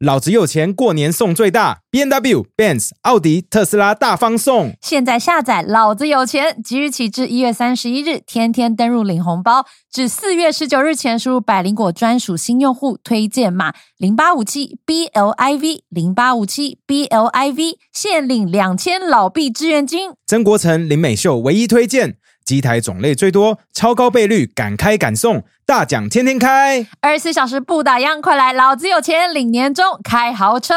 老子有钱，过年送最大，B N W、Benz、奥迪、特斯拉大方送。现在下载老子有钱，即日起至一月三十一日，天天登入领红包，至四月十九日前输入百灵果专属新用户推荐码零八五七 B L I V 零八五七 B L I V，限领两千老币支援金。曾国成、林美秀唯一推荐，机台种类最多，超高倍率，敢开敢送，大奖天天开。二十四小时不打烊，快来老子有钱领年终，开豪车。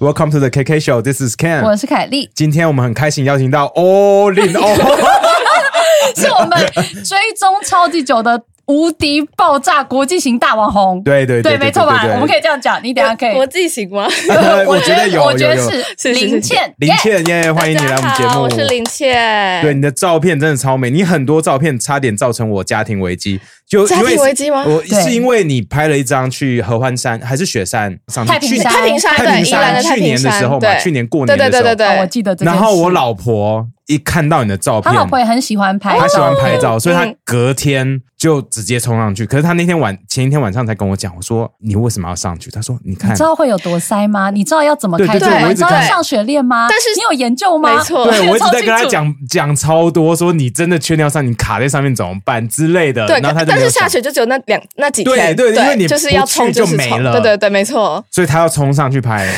Welcome to the KK Show. This is Ken. 我是凯莉，今天我们很开心邀请到 All In All，是我们追踪超级久的无敌爆炸国际型大网红。对对对，没错吧？我们可以，这样讲，你等下可以。国际型吗？我觉得有，我觉得是林倩，林倩耶，欢迎你来我们节目。我是林倩。对，你的照片真的超美，你很多照片差点造成我家庭危机，就家因为庭危机吗我是因为你拍了一张去合欢山还是雪山上太平山太平山对，去太平山年的时候嘛，去年过年的时候，对对对对，哦我记得。然后我老婆一看到你的照片，他老婆也很喜欢拍照，她喜欢拍照，所以她嗯隔天就直接冲上去。可是他那天晚前一天晚上才跟我讲，我说你为什么要上去？他说你看你知，道会有多塞吗？你知道要怎么对对开吗？你对我一直看知道要上雪练吗？但是你有研究吗？没错对 我一直在跟她超清楚讲讲超多，说你真的确定要上，你卡在上面怎么办之类的。对，然后他就但是下雪就只有那两那几对天，对因为你就是要冲就没了对对对，没错。所以他要冲上去拍。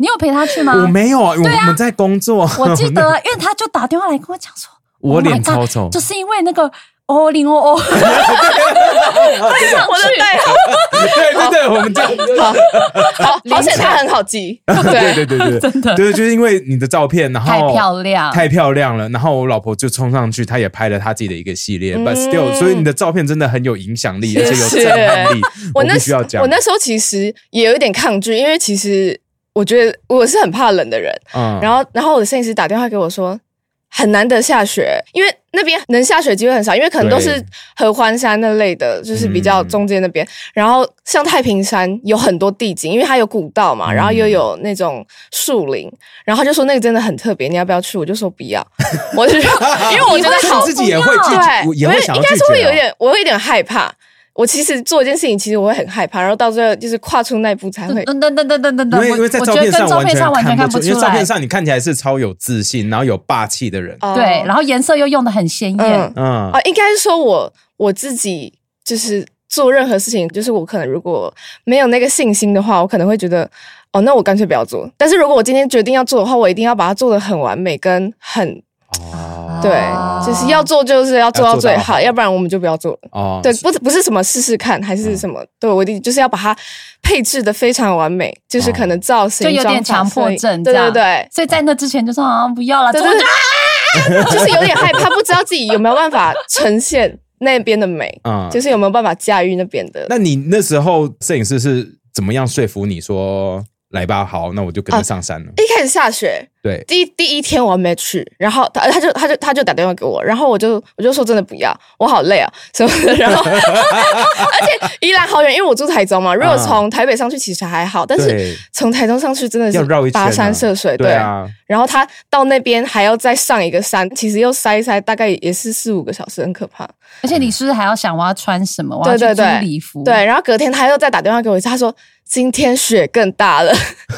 你有陪他去吗？我没有啊，我我们在工作。我记得，因为他就打电话来跟我讲说，我 Oh 脸超丑就是因为那个哦零哦哦，我的代号，对对对，我们这样。好，而且它很好记，对对对对对，真的对，就是因为你的照片，然后太漂亮太漂亮了。然后我老婆就冲上去，她也拍了她自己的一个系列。But 嗯 still，所以你的照片真的很有影响力，而且有震撼力。我那必须要讲，我那时候其实也有一点抗拒，因为其实我觉得我是很怕冷的人。嗯然后，然后我的摄影师打电话给我说，很难得下雪，因为那边能下雪机会很少，因为可能都是合欢山那类的，就是比较嗯中间那边。然后像太平山有很多地景，因为它有古道嘛，嗯然后又有那种树林，然后他就说那个真的很特别，你要不要去？我就说不要，我就因为我觉得好所以你自己也会对，我也会想要拒应该是会。有点，我会有点害怕。我其实做一件事情，其实我会很害怕，然后到最后就是跨出那一步才会。等等等等等等等，我因为因为在我觉得跟照片上照片上完全看不出因为照片。上你看起来是超有自信，然后有霸气的人。哦对，然后颜色又用的很鲜艳嗯，嗯啊，应该是说我我自己就是做任何事情，就是我可能如果没有那个信心的话，我可能会觉得哦，那我干脆不要做。但是如果我今天决定要做的话，我一定要把它做的很完美，跟很哦。对，啊就是要做就是要做到最好，要不然我们就不要做了。哦，对，不是不是什么试试看，还是什么？对我一定就是要把它配置的非常完美，就是可能造型就有点强迫症对对对，所以在那之前就说啊不要了，对对对，就是有点害怕，不知道自己有没有办法呈现那边的美，嗯。就是有没有办法驾驭那边的。那你那时候摄影师是怎么样说服你说来吧？好，那我就跟着上山了。一开始下雪，对，第一第一天我还没去，然后他他就他就他就打电话给我，然后我就我就说真的不要，我好累啊 什么的，然后 而且宜兰好远，因为我住台中嘛，如果从台北上去其实还好，但是对从台中上去真的是要绕一跋山涉水，对啊，然后他到那边还要再上一个山，其实又塞一塞，大概也是四五个小时，很可怕。而且你是不是还要想我要穿什么？我要去租对对对，礼服，对，然后隔天他又再打电话给我一次，他说今天雪更大了。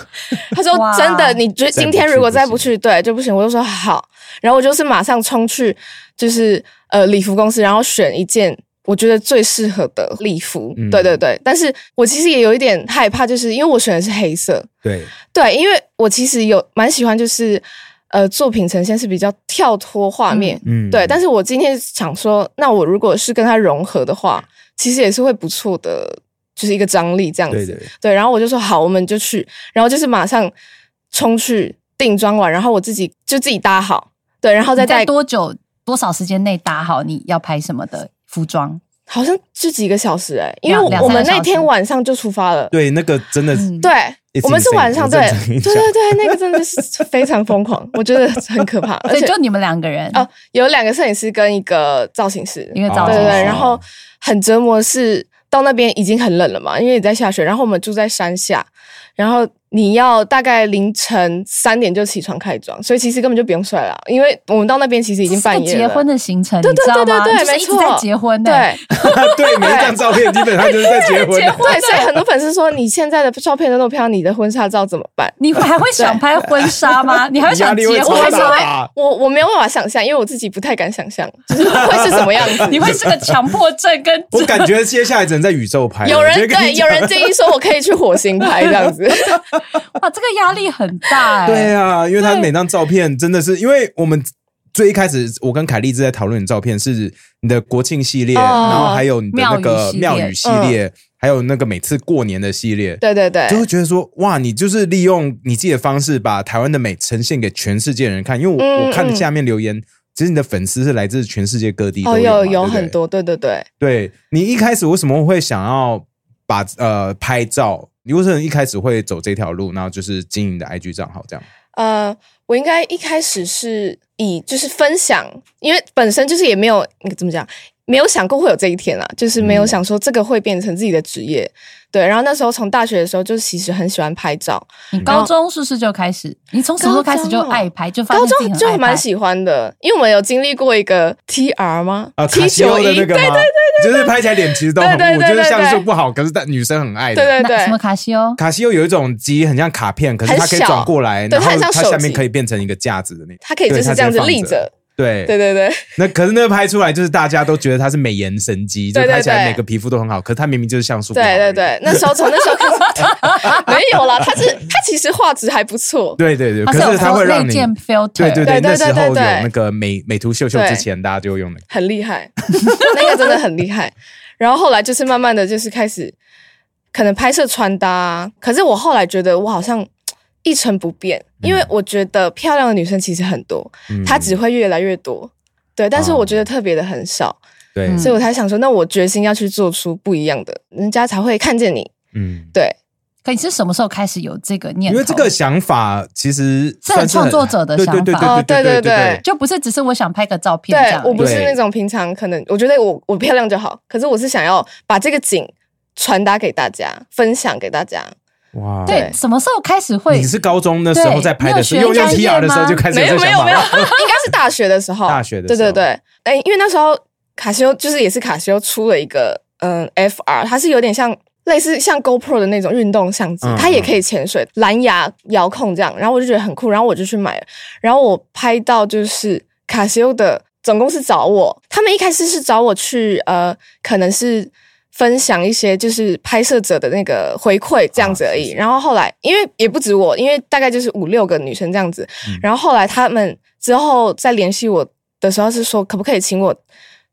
他说真的，你觉得今天如果再不去，对就不行。我就说好，然后我就是马上冲去，就是呃礼服公司，然后选一件。我觉得最适合的礼服，嗯对对对，但是我其实也有一点害怕，就是因为我选的是黑色，对，对，因为我其实有蛮喜欢，就是呃作品呈现是比较跳脱画面，嗯对。但是我今天想说，那我如果是跟它融合的话，其实也是会不错的，就是一个张力这样子。对对对。然后我就说好，我们就去，然后就是马上冲去定妆完，然后我自己就自己搭好，对，然后再你在带，多久多少时间内搭好你要拍什么的服装？好像就几个小时哎、因为我们那天晚上就出发了。对，那个真的对我们是晚上，我对对对对，那个真的是非常疯狂，我觉得很可怕，而且就你们两个人。哦，有两个摄影师跟一个造型师，一个造型师对对对，然后很折磨是到那边已经很冷了嘛，因为也在下雪，然后我们住在山下，然后你要大概凌晨三点就起床开妆，所以其实根本就不用睡了，因为我们到那边其实已经半夜了。结婚的行程，对？对对对对没错在结婚的。对对，每一张照片基本上就是在结婚的。对，所以很多粉丝说你现在的照片都那么漂亮，你的婚纱照怎么办？你还会想拍婚纱吗？你还会想结婚超大吗？吧？我我没有办法想象，因为我自己不太敢想象，就是会是什么样子。你会是个强迫症跟我感觉接下来只能在宇宙拍。有人对有人建议说我可以去火星拍这样子，哇，这个压力很大哎、对啊，因为他每张照片真的是，因为我们最一开始我跟凯丽是在讨论的照片是你的国庆系列，哦然后还有你的那个庙宇系列，还有那个每次过年的系列。对对对就会觉得说，哇，你就是利用你自己的方式，把台湾的美呈现给全世界人看。因为我、我看下面留言，其实你的粉丝是来自全世界各地都哦，有有很多，对对对。对你一开始为什么会想要把呃拍照？你为什么一开始会走这条路，然后就是经营的 IG 账号这样？呃，我应该一开始是以就是分享，因为本身就是也没有那个怎么讲，没有想过会有这一天啊，就是没有嗯想说这个会变成自己的职业。对，然后那时候从大学的时候，就其实很喜欢拍照，你高中是不是就开始？你从什么时候开始就爱拍？就发高中。就蛮喜欢的，因为我们有经历过一个 TR 吗？啊，卡 T 西欧九一，的那个吗？对对对就是拍起来脸其实都很雾，就是像素不好，可是但女生很爱的。对对对什么卡西欧？卡西欧有一种机很像卡片，可是它可以转过来，然后它很像它下面可以变成一个架子的那种。它可以就是这样子立。着。对对对对，那可是那个拍出来就是大家都觉得它是美颜神机，就拍起来每个皮肤都很好，可是它明明就是像素。对对对，那时候从那时候开始没有啦，它是它其实画质还不错。对对对，可是它会让你对对对对那时候有对对对那个美美图秀秀之前，大家就用的。很厉害，那个真的很厉害。然后后来就是慢慢的就是开始可能拍摄穿搭、啊，可是我后来觉得我好像一成不变，因为我觉得漂亮的女生其实很多，嗯。她只会越来越多。对，但是我觉得特别的很少，对，嗯所以我才想说，那我决心要去做出不一样的，人家才会看见你。嗯，对，可你是什么时候开始有这个念头？因为这个想法其实是很创作者的想法哦对对对对对就不是只是我想拍个照片这样，对我不是那种平常可能我觉得我我漂亮就好，可是我是想要把这个景传达给大家，分享给大家。哇，对，什么时候开始会？你？是高中的时候在拍的时候，用用对你有学 TR 的时候就开始没有没有没有，应该是大学的时候。大学的时候。对对对，哎，因为那时候卡西欧就是也是卡西欧出了一个嗯 FR，它是有点像类似像 GoPro 的那种运动相机嗯，它也可以潜水，蓝牙遥控这样，然后我就觉得很酷，然后我就去买了，然后我拍到就是卡西欧的总公司找我，他们一开始是找我去呃，可能是。分享一些就是拍摄者的那个回馈这样子而已，啊是是然后后来因为也不止我，因为大概就是五六个女生这样子，嗯。然后后来他们之后再联系我的时候是说，可不可以请我，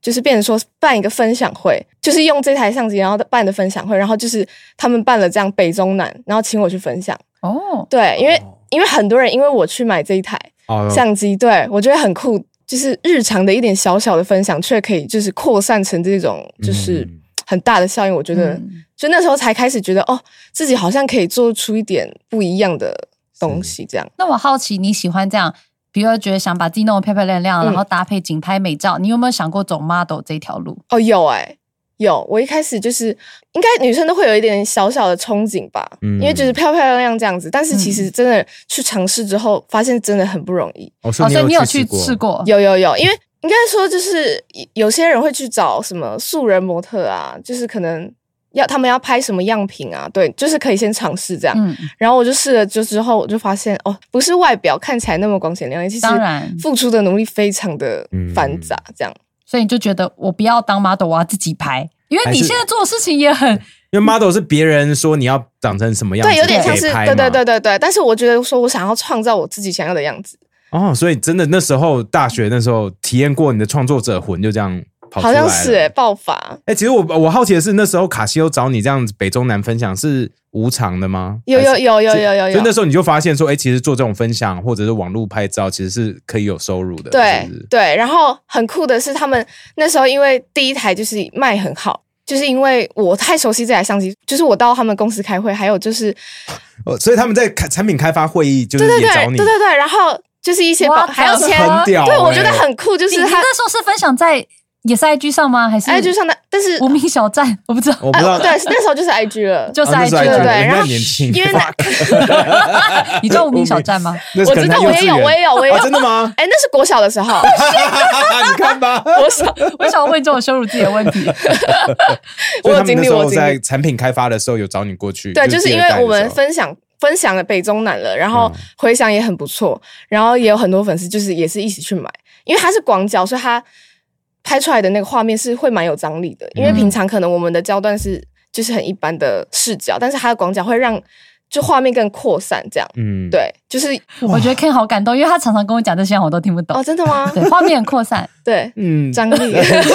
就是变成说办一个分享会，就是用这台相机然后办的分享会，然后就是他们办了这样北中南，然后请我去分享。哦，对，因为、哦因为很多人因为我去买这一台哦相机，对我觉得很酷，就是日常的一点小小的分享，却可以就是扩散成这种就是嗯很大的效应。我觉得，嗯就那时候才开始觉得哦，自己好像可以做出一点不一样的东西，这样。那我好奇你喜欢这样，比如说觉得想把自己弄得漂漂亮亮，嗯然后搭配景拍美照，你有没有想过走 model 这条路？哦，有哎、有。我一开始就是，应该女生都会有一点小小的憧憬吧，嗯因为就是漂漂亮亮这样子。但是其实真的去尝试之后，发现真的很不容易。哦，哦，所以你有去去试过？有有有，因为应该说就是有些人会去找什么素人模特啊，就是可能要他们要拍什么样品啊，对，就是可以先尝试这样。嗯，然后我就试了就之后，我就发现哦，不是外表看起来那么光鲜亮丽，其实当然付出的努力非常的嗯繁杂，这样。所以你就觉得我不要当 model，我要自己拍，因为你现在做的事情也很因为 model 是别人说你要长成什么样子，对，有点像是对对对对对，但是我觉得说我想要创造我自己想要的样子，哦，所以真的那时候大学那时候体验过你的创作者魂，就这样跑出好来了。像是哎、爆发，哎、其实我我好奇的是，那时候卡西欧找你这样子北中南分享是无偿的吗？有有还是有有有有有所以那，时候你就发现说，哎、其实做这种分享或者是网络拍照，其实是可以有收入的。对是不是对，然后很酷的是，他们那时候因为第一台就是卖很好。就是因为我太熟悉这台相机，就是我到他们公司开会，还有就是哦，所以他们在开产品开发会议就是对对也找你，对对对对，然后就是一些哇保还要签，很屌对我欸觉得很酷，就是他那时候是分享在也是 IG 上吗？还是 IG 上的，但是无名小站？我不知道，我不知道，呃对，那时候就是 IG 了，就是哦那是 IG 对对了。对然后年轻，因为 你知道无名小站吗？那是可能我知道，我也有，我也有，我也有，哦真的吗？哎，那是国小的时候，你看吧，国小，为什么问这种羞辱自己的问题？我有所以他们那时候经历我在产品开发的时候有找你过去，对，就是因为我们分享分享了北中南了，然后嗯回响也很不错，然后也有很多粉丝就是也是一起去买，因为它是广角，所以它拍出来的那个画面是会蛮有张力的。因为嗯平常可能我们的焦段是就是很一般的视角，但是它的广角会让就画面更扩散，这样。嗯，对，就是我觉得 Ken 好感动，因为他常常跟我讲这些，我都听不懂哦，。真的吗？对，画面很扩散。对，嗯，张力，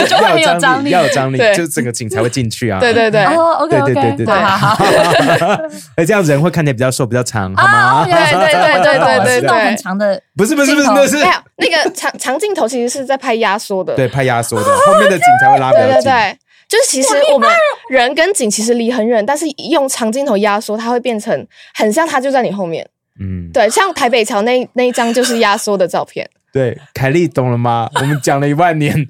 就会很有张力 要有张力，对就整个景才会进去啊。对对对，哦，OK 对对 OK，对对好好好。哎，这样人会看起来比较瘦，比较长，好啊，吗？原来是对对对对对对很长的，不是不是不是，那是没有那个长长镜头其实是在拍压缩的，对拍压缩的，后面的景才会拉比对较近。对对，就是其实我们人跟景其实离很远，但是用长镜头压缩，它会变成很像它就在你后面。嗯，对，像台北桥那那一张就是压缩的照片。对，凯莉懂了吗？我们讲了一万年，对，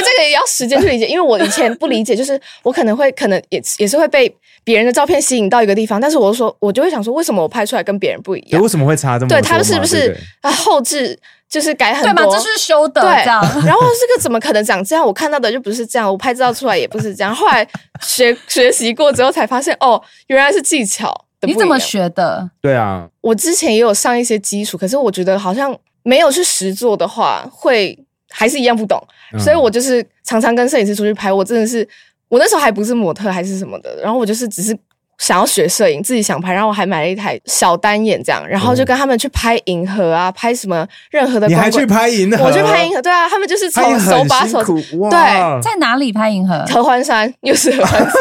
这个也要时间去理解，因为我以前不理解，就是我可能会可能也也是会被别人的照片吸引到一个地方，但是我就说，我就会想说，为什么我拍出来跟别人不一对，样为？什么会差这么多对嘛？他们是不是对对啊后置就是改很对嘛？多？这是修的，对，这样。然后这个怎么可能长这样？我看到的就不是这样，我拍照出来也不是这样。后来学学习过之后才发现，哦，原来是技巧。你怎么学的？对啊，我之前也有上一些基础，可是我觉得好像没有去实做的话，会还是一样不懂。嗯所以我就是常常跟摄影师出去拍，我真的是我那时候还不是模特还是什么的，然后我就是只是。想要学摄影，自己想拍，然后我还买了一台小单眼这样，然后就跟他们去拍银河啊，拍什么任何的。你还去拍银河？我去拍银河，对啊，他们就是从手把手对在哪里拍银河？合欢山，又是合欢山，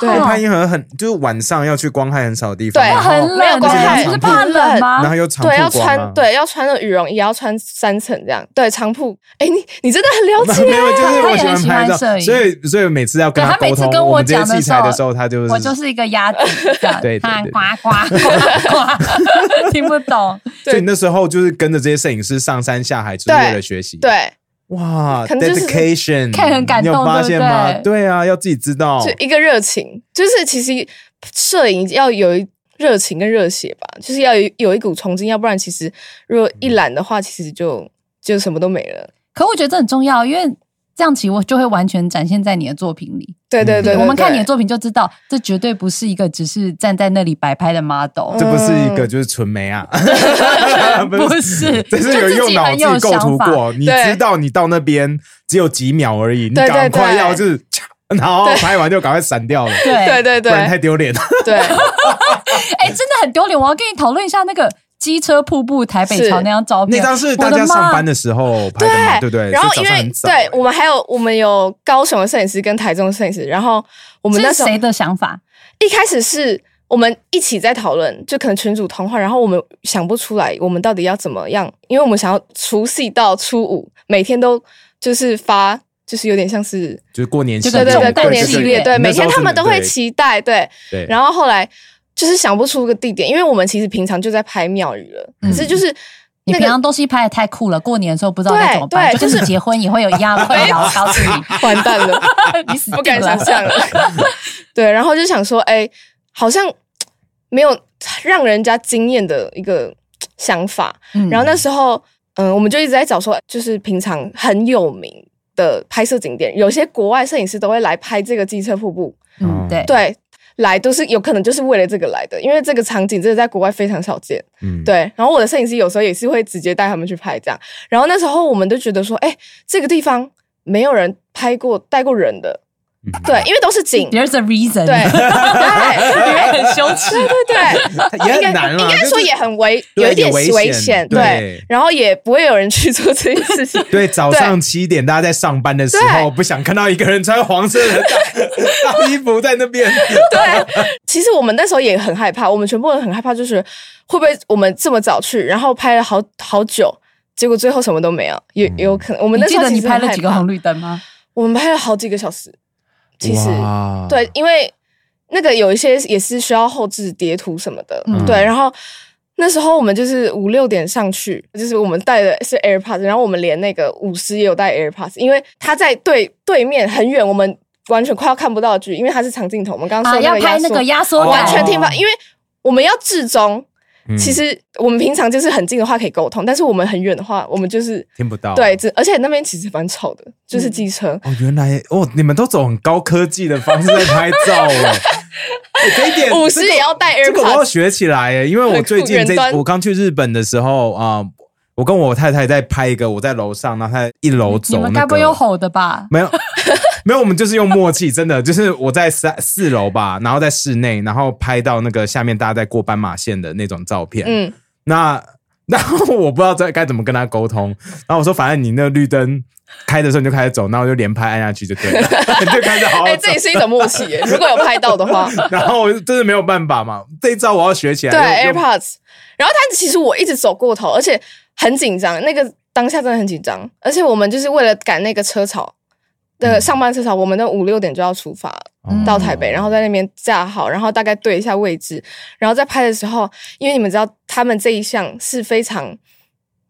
对对，拍银河很就是晚上要去光害很少的地方，对很冷，没有光欸害你是怕冷吗？然后又长对，要穿对要穿的羽绒衣，也要穿三层这样，对长裤。哎，你你真的很了解，没有，就是我喜欢他也很喜欢拍照，摄影所以所以每次要跟对他每沟通次跟我我们这些讲的时候器材的时候，他就是我就是一个鸭子，对对对看呱呱呱呱，听不懂。所以那时候就是跟着这些摄影师上山下海，就是为了学习。，对，哇，dedication，看很感动你有发现吗？对对啊，要自己知道就。一个热情，就是其实摄影要有一热情跟热血吧，就是要有有一股冲劲，要不然其实如果一懒的话，其实就就什么都没了。可我觉得这很重要，因为这样其实我就会完全展现在你的作品里。对对对，我们看你的作品就知道，这绝对不是一个只是站在那里摆拍的 model，这不是一个就是纯美啊，不是，这是有用脑很有自己构图想法。过，你知道你到那边只有几秒而已，你对对赶快要就是，然后拍完就赶快闪掉了，对对对不然太对丢脸。了。对，哎，真的很丢脸。我要跟你讨论一下那个机车瀑布台北桥那张照片，那张是大家上班的时候拍的嘛，对不对？然后因为对我们还有我们有高雄的摄影师跟台中的摄影师，然后我们那时候这是谁的想法？一开始是我们一起在讨论，就可能群主通话，然后我们想不出来我们到底要怎么样，因为我们想要除夕到初五每天都就是发，就是有点像是就是过年系这个列，对对对过年系列，对每天他们都会。期待，对，对，然后后来就是想不出个地点，因为我们其实平常就在拍庙宇了，可是就是你那个平常东西拍的太酷了，过年的时候不知道该怎么办，就跟你结婚也会有一样的困扰。我告诉你，完蛋了。你死不敢想象了。对，然后就想说，哎、好像没有让人家惊艳的一个想法。嗯然后那时候，嗯，我们就一直在找说，就是平常很有名的拍摄景点，有些国外摄影师都会来拍这个机车瀑布，嗯，对，对。来都是有可能就是为了这个来的，因为这个场景真的在国外非常少见。嗯，对，然后我的摄影师有时候也是会直接带他们去拍这样。然后那时候我们都觉得说，哎，这个地方没有人拍过带过人的，嗯对，因为都是景，There's a reason，对对因为很羞耻。对，对应该很难啊，应该说也很危，有一点危险，对对，然后也不会有人去做这件事情。对，早上七点大家在上班的时候，不想看到一个人穿黄色的衣服在那边。对，其实我们那时候也很害怕，我们全部人很害怕，就是会不会我们这么早去，然后拍了好好久，结果最后什么都没有，也也有可能。我们记得你那时候其实很害怕拍了几个红绿灯吗？我们拍了好几个小时，其实，对，因为那个有一些也是需要后置叠图什么的，嗯对，然后那时候我们就是五六点上去，就是我们带的是 AirPods，然后我们连那个舞狮也有带 AirPods，因为他在对对面很远，我们完全快要看不到的距，因为它是长镜头。我们刚刚啊，说要拍那个压缩完全听不到，因为我们要至中。嗯。其实我们平常就是很近的话可以沟通，但是我们很远的话，我们就是听不到。对，只而且那边其实蛮吵的，就是机车。哦，原来哦，你们都走很高科技的方式在拍照 哎、哎这一点舞狮也要带这个我要学起来哎，因为我最近这我刚去日本的时候啊、我跟我太太在拍一个，我在楼上，然后她在一楼走、那个，们该不会有吼的吧？没有，没有，我们就是用默契，真的就是我在三四楼吧，然后在室内，然后拍到那个下面大家在过斑马线的那种照片。嗯，那 然后我不知道该该怎么跟他沟通，然后我说反正你那个绿灯开的时候你就开始走，然后我就连拍按下去就对了，你 就开始好好哎、走这。也是一种默契耶。如果有拍到的话，然后真的没有办法嘛，这一招我要学起来。对 AirPods，然后他其实我一直走过头，而且很紧张，那个当下真的很紧张，而且我们就是为了赶那个车潮。那个上班车少，我们的五六点就要出发嗯到台北，然后在那边架好，然后大概对一下位置，然后在拍的时候，因为你们知道他们这一项是非常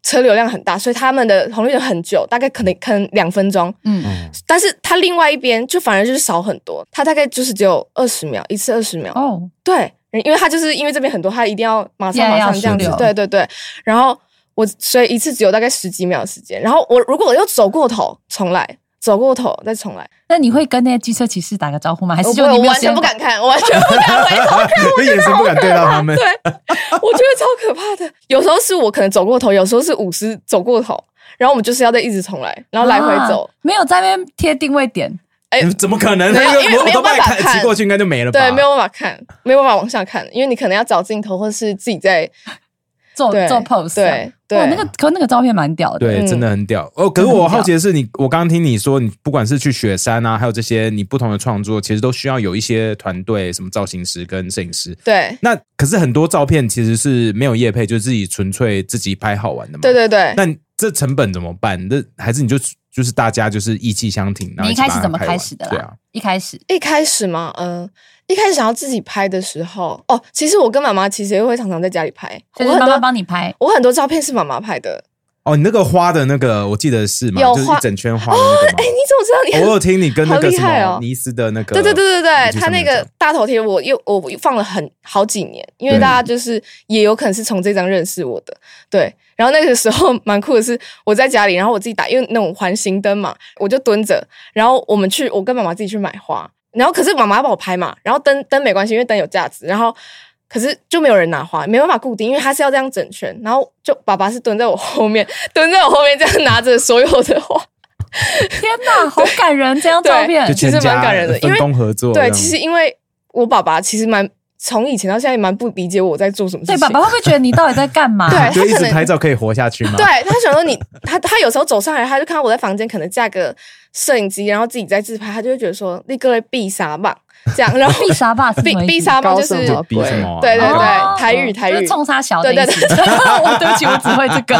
车流量很大，所以他们的红绿灯很久，大概可能可能两分钟，嗯，嗯但是他另外一边就反而就是少很多，他大概就是只有二十秒，一次二十秒，哦，对，因为他就是因为这边很多，他一定要马上马上这样子，对对对。然后我所以一次只有大概十几秒的时间，然后我如果我又走过头重来，走过头再重来，那你会跟那些机车骑士打个招呼吗？还是就你完全不敢看，我完全不敢回头看，那眼神不敢对到他们。对，我觉得超可怕的。有时候是我可能走过头，有时候是舞狮走过头，然后我们就是要再一直重来，然后来回走。啊没有在那边贴定位点，哎、嗯怎么可能？没有那个我我因为没有办法看骑过去，应该就没了吧？对，没有办法看，没有办法往下看，因为你可能要找镜头，或是自己在对做做 pose，对那个可那个照片蛮屌的，对，嗯真的很屌哦。可是我好奇的是你，我刚刚听你说，你不管是去雪山啊，还有这些你不同的创作，其实都需要有一些团队，什么造型师跟摄影师。对那可是很多照片其实是没有业配，就自己纯粹自己拍好玩的嘛。对。对对。那这成本怎么办？那还是你就就是大家就是意气相挺？你一开始怎么开始的啦？对啊，一开始一开始嘛，嗯、一开始想要自己拍的时候，哦，其实我跟妈妈其实也会常常在家里拍，就是妈妈我很多帮你拍，我很多照片是妈妈拍的。哦，你那个花的那个，我记得是嘛，有就是一整圈花的那个哎、嘛。你怎么知道你？我有听你跟那好个什厉害哦么尼斯的那个，对对对对对，他那个大头贴我又我放了很好几年，因为大家就是也有可能是从这张认识我的，对。然后那个时候 蛮酷的是，我在家里，然后我自己打，因为那种环形灯嘛，我就蹲着，然后我们去，我跟妈妈自己去买花，然后可是妈妈要帮我拍嘛，然后灯灯没关系，因为灯有架子，然后可是就没有人拿花，没办法固定，因为他是要这样整圈，然后就爸爸是蹲在我后面，蹲在我后面这样拿着所有的花，天哪，好感人！这张照片，其实蛮感人的因分为工合作对，其实因为我爸爸其实蛮从以前到现在蛮不理解我在做什么事对，爸爸会不会觉得你到底在干嘛？对就一直他可能拍照可以活下去吗？对他想说你，他他有时候走上来，他就看到我在房间可能架个摄影机，然后自己在自拍，他就会觉得说那个必杀棒这样，然后 必杀吧必必杀棒就是？对对对哦台语台语就是冲杀小的对对。我对不起，我只会这个。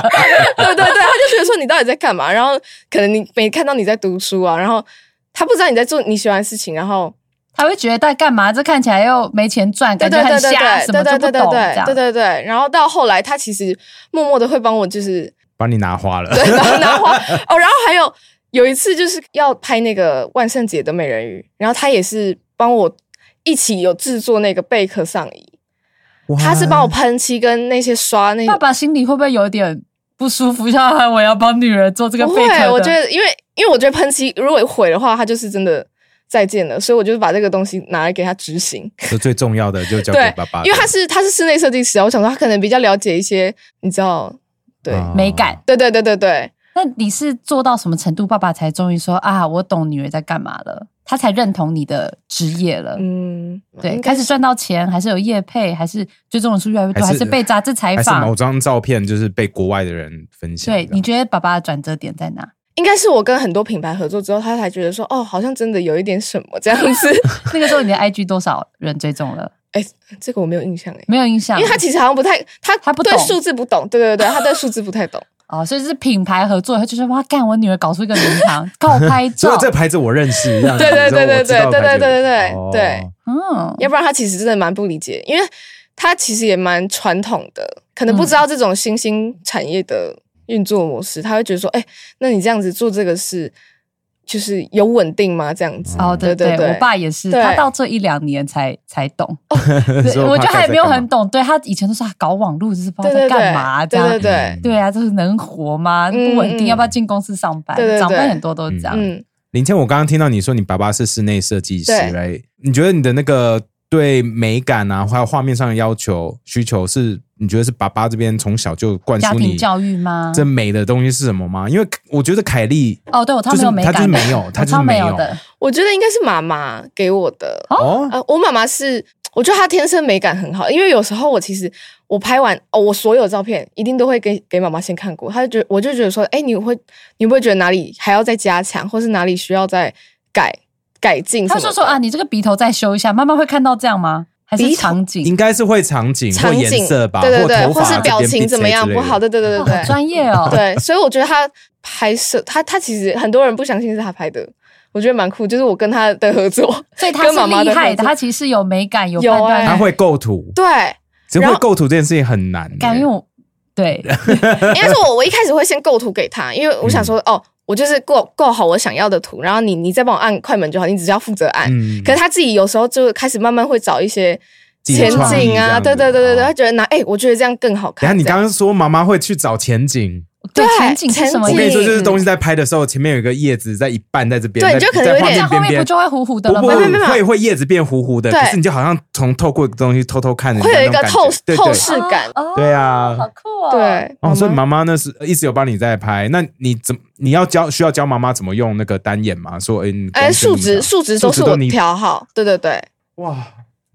对对对，他就觉得说你到底在干嘛？然后可能你没看到你在读书啊，然后他不知道你在做你喜欢的事情，然后他会觉得在干嘛？这看起来又没钱赚，对感觉很瞎，什么对就不懂，这对对对对样对对对，然后到后来他其实默默的会帮我就是帮你拿花了。对，然后拿花哦，然后还有有一次就是要拍那个万圣节的美人鱼，然后他也是帮我一起有制作那个贝壳上衣，他是帮我喷漆跟那些刷那些。爸爸心里会不会有点不舒服？像 我要帮女儿做这个不贝壳我觉得因为因为我觉得喷漆如果毁的话，他就是真的再见了，所以我就是把这个东西拿来给他执行。是最重要的就交 给爸爸，，因为他是他是室内设计师啊，我想说他可能比较了解一些，你知道，对、啊美感。对对对对对。那你是做到什么程度，爸爸才终于说啊，我懂女儿在干嘛了？他才认同你的职业了。嗯，对，开始赚到钱，还是有业配，还是追踪人数越来越多，还是还是被杂志采还是某？张照片就是被国外的人分享对，你觉得爸爸的转折点在哪？应该是我跟很多品牌合作之后，他才觉得说，哦，好像真的有一点什么这样子。那个时候你的 IG 多少人追踪了？哎、这个我没有印象哎，没有印象，因为他其实好像不太，他对他不对数字不懂，对对对，他对数字不太懂。哦，所以是品牌合作，他就说哇，干我女儿搞出一个名堂，靠拍照所以，这牌子我认识，这样子对对对对对对对对对哦对嗯，要不然他其实真的蛮不理解，因为他其实也蛮传统的，可能不知道这种新兴产业的运作模式，他会觉得说，哎、那你这样子做这个事就是有稳定吗？这样子？哦，对对对我爸也是，他到这一两年才才懂。我觉得他也没有很懂，对他以前都是啊搞网络，就是不知道在干嘛这样。对对对，对啊，就是能活吗？嗯不稳定，嗯要不要进公司上班？长辈很多都这样。嗯，林倩，我刚刚听到你说你爸爸是室内设计师，对来，你觉得你的那个对美感啊，还有画面上的要求需求是，你觉得是爸爸这边从小就灌输你教育吗？这美的东西是什么吗？因为我觉得凯莉哦，对我超就没有美感的，他就是没有他就是没有有的。我觉得应该是妈妈给我的。哦，呃，我妈妈是，我觉得她天生美感很好，因为有时候我其实我拍完哦，我所有照片一定都会给给妈妈先看过，她就觉得我就觉得说，哎，你会你会不会觉得哪里还要再加强，或是哪里需要再改改进？他说说啊，你这个鼻头再修一下，妈妈会看到这样吗？还是场景？应该是会场景或场景颜色吧，对对对，或或是表情怎么样不好？对对对对对，专业哦。对，所以我觉得他拍摄，他他其实很多人不相信是他拍的，我觉得蛮酷，就是我跟他的合作，所以他跟妈妈是厉害他其实有美感，有有判。他会构图，对，其实然后会构图这件事情很难欸。感因为我对 应该说我我一开始会先构图给他，因为我想说，哦，我就是构构好我想要的图，然后你你再帮我按快门就好，你只要负责按。嗯可是他自己有时候就开始慢慢会找一些前景啊，对对对对对，哦他觉得拿哎，我觉得这样更好看。然后你刚刚说妈妈会去找前景，对对前景是什么意思？我跟你说，就是嗯东西在拍的时候，前面有一个叶子在一半在这边，在对你就可能有点这样后面边边。面不就会糊糊的了吗会会叶子变糊糊的，对可是你就好像从透过东西偷偷看会有一个感觉透透对对视感。哦对啊好酷哦。对，哦，所以妈妈妈那是一直有帮你在拍，那你怎你要教需要教妈妈怎么用那个单眼吗？说哎，数值的数值都是我你调好，对对对，哇，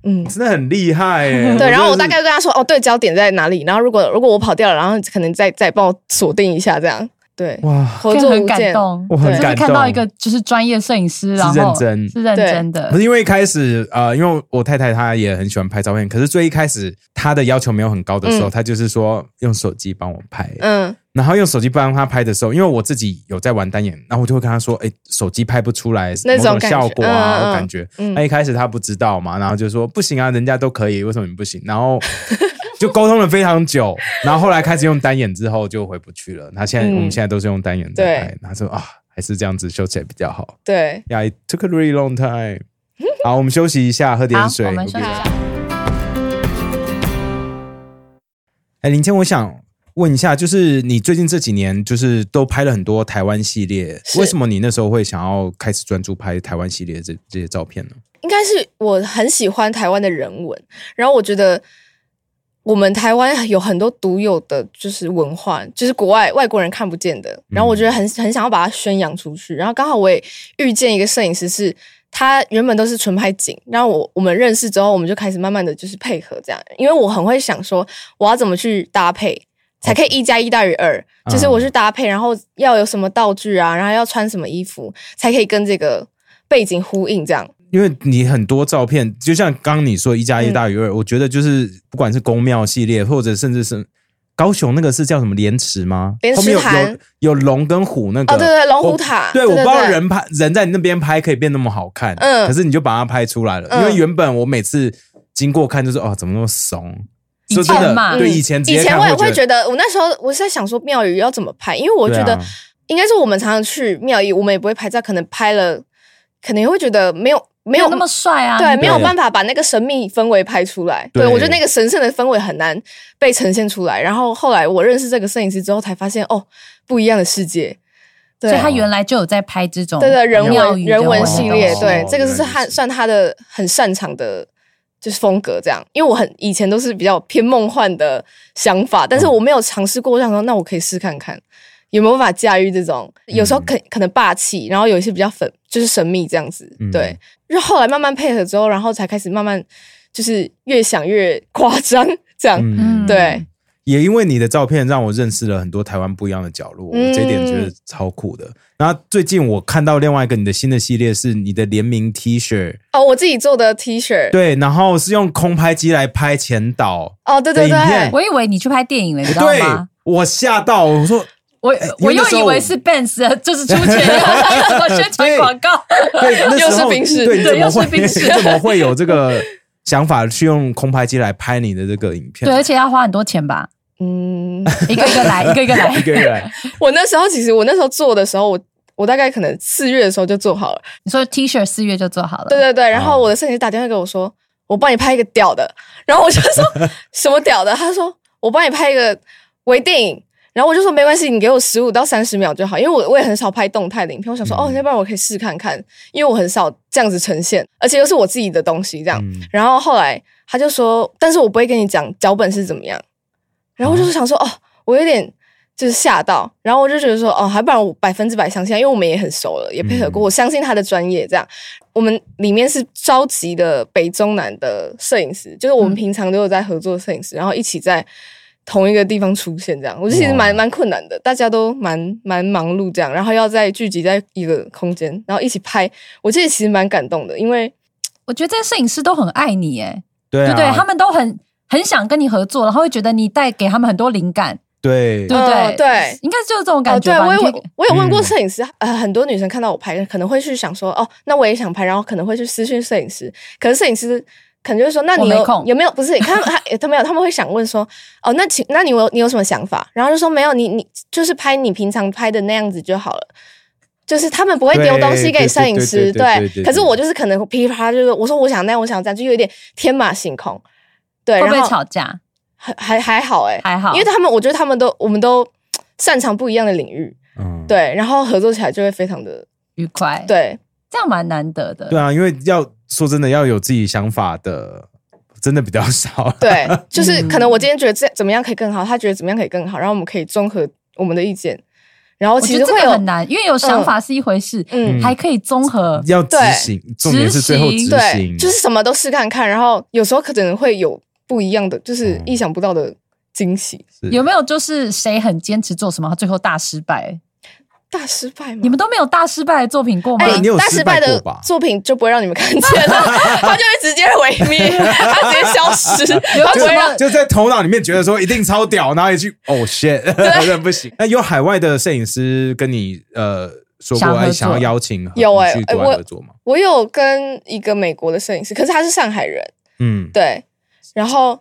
嗯。真的很厉害哎。对，然后我大概跟他说，哦，对焦点在哪里？然后如果如果我跑掉了，然后可能再再帮我锁定一下，这样。对，哇，合作。很感动，我很感动看到一个就是专业摄影师，然后认真是认真的不。是因为一开始呃，因为我太太她也很喜欢拍照片，可是最一开始她的要求没有很高的时候，嗯她就是说用手机帮我拍，嗯，然后用手机帮他拍的时候，因为我自己有在玩单眼，然后我就会跟他说，哎，手机拍不出来那种效果啊，感觉。嗯那一开始他不知道嘛，然后就说不行啊，人家都可以，为什么你不行？然后 就沟通了非常久，然后后来开始用单眼之后就回不去了。他现在、嗯我们现在都是用单眼在对拍，他说啊，还是这样子修起来比较好。对，Yeah, it took a really long time. 好，我们休息一下，喝点好，水。我们休息一下。哎，林谦，我想问一下，就是你最近这几年，就是都拍了很多台湾系列，是为什么你那时候会想要开始专注拍台湾系列这这些照片呢？应该是我很喜欢台湾的人文，然后我觉得我们台湾有很多独有的就是文化，就是国外外国人看不见的，然后我觉得很很想要把它宣扬出去。然后刚好我也遇见一个摄影师是。他原本都是纯拍景，然后我我们认识之后，我们就开始慢慢的就是配合这样，因为我很会想说我要怎么去搭配，才可以一加一大于二，就是我去搭配，然后要有什么道具啊，然后要穿什么衣服，才可以跟这个背景呼应这样。因为你很多照片，就像刚刚你说一加一大于二、我觉得就是不管是宫庙系列，或者甚至是高雄那个是叫什么莲池吗？莲池有潭有有龙跟虎那个哦对对龙虎塔对，我不知道人拍人在你那边拍可以变那么好看，嗯可是你就把它拍出来了。嗯因为原本我每次经过看就是哦，怎么那么怂？以说真的，前嘛对嗯以前以前我也会觉得，我那时候我是在想说庙宇要怎么拍，因为我觉得应该是我们常常去庙宇，我们也不会拍照，可能拍了，可能会觉得没有没有那么帅啊！对，没有办法把那个神秘氛围拍出来。对对我觉得那个神圣的氛围很难被呈现出来。然后后来我认识这个摄影师之后，才发现哦，不一样的世界。对所以他原来就有在拍这种对对人文人文系列，哦对这个是原来是他算他的很擅长的，就是风格这样。因为我很以前都是比较偏梦幻的想法，但是我没有尝试过，我想说那我可以试看看有没有办法驾驭这种，有时候可可能霸气，然后有一些比较粉就是神秘这样子嗯，对。就后后来慢慢配合之后，然后才开始慢慢就是越想越夸张这样，嗯，对。也因为你的照片让我认识了很多台湾不一样的角落，嗯我这一点觉得超酷的。然后最近我看到另外一个你的新的系列是你的联名 T 恤，哦，我自己做的 T 恤，对，然后是用空拍机来拍前导，哦，对对对，我以为你去拍电影了，你知道对吗？我吓到，我说我我又以为是 Benz，就是出钱 我宣传广告。对，又是冰室对，对又是冰室怎么会有这个想法去用空拍机来拍你的这个影片？对，而且要花很多钱吧？嗯，一个一个来，一个一个来。一。个一个来。我那时候其实我那时候做的时候，我我大概可能四月的时候就做好了。你说 T 恤四月就做好了，对对对，然哦后我的摄影师打电话给我说，我帮你拍一个屌的，然后我就说 什么屌的？他说我帮你拍一个微电影，然后我就说没关系，你给我十五到三十秒就好，因为我我也很少拍动态的影片，我想说、嗯。哦，要不然我可以试看看，因为我很少这样子呈现，而且又是我自己的东西这样。嗯。然后后来他就说，但是我不会跟你讲脚本是怎么样，然后我就是想说哦，我有点。就是吓到，然后我就觉得说，哦，还不然我百分之百相信，因为我们也很熟了，也配合过，嗯我相信他的专业。这样，我们里面是召集的北中南的摄影师，就是我们嗯平常都有在合作摄影师，然后一起在同一个地方出现，这样，我觉得其实蛮蛮困难的，大家都蛮蛮忙碌这样，然后要在聚集在一个空间，然后一起拍，我记得其实蛮感动的，因为我觉得这些摄影师都很爱你，哎，对啊，对不对？他们都很很想跟你合作，然后会觉得你带给他们很多灵感，对对不对？应该就是这种哦，感觉吧？对我有我有问过嗯摄影师，呃，很多女生看到我拍，可能会去想说，哦，那我也想拍，然后可能会去私讯摄影师，可是摄影师可能就是说，那你有我没有没有？不是，他们他他没有，他们会想问说，哦，那请那你有你有什么想法？然后就说没有，你你就是拍你平常拍的那样子就好了。就是他们不会丢东西给摄影师，对可是我就是可能噼里啪啦，就是我说我想那样，我想这样，就有点天马行空。对，会不会然后吵架？还还还好哎、还好。因为他们我觉得他们都我们都擅长不一样的领域，嗯，对，然后合作起来就会非常的愉快，，对，这样蛮难得的。对啊，因为要说真的，要有自己想法的，真的比较少。对，就是嗯可能我今天觉得这怎么样可以更好，他觉得怎么样可以更好，然后我们可以综合我们的意见，然后我觉得这其实会很难，因为有想法是一回事，嗯。还可以综合。要执行，重点是最后执对，行，就是什么都试看看，然后有时候可能会有不一样的，就是意想不到的惊喜。有没有就是谁很坚持做什么，最后大失败？大失败吗？你们都没有大失败的作品过吗？哎你有失大失败的作品就不会让你们看见了，他就会直接毁灭，他直接消失，他不会让就在头脑里面觉得说一定超屌，然后一句 哦 shit，那不行。那有海外的摄影师跟你呃说过，想要邀请有哎我外合作吗？我有跟一个美国的摄影师，可是他是上海人，嗯对，然后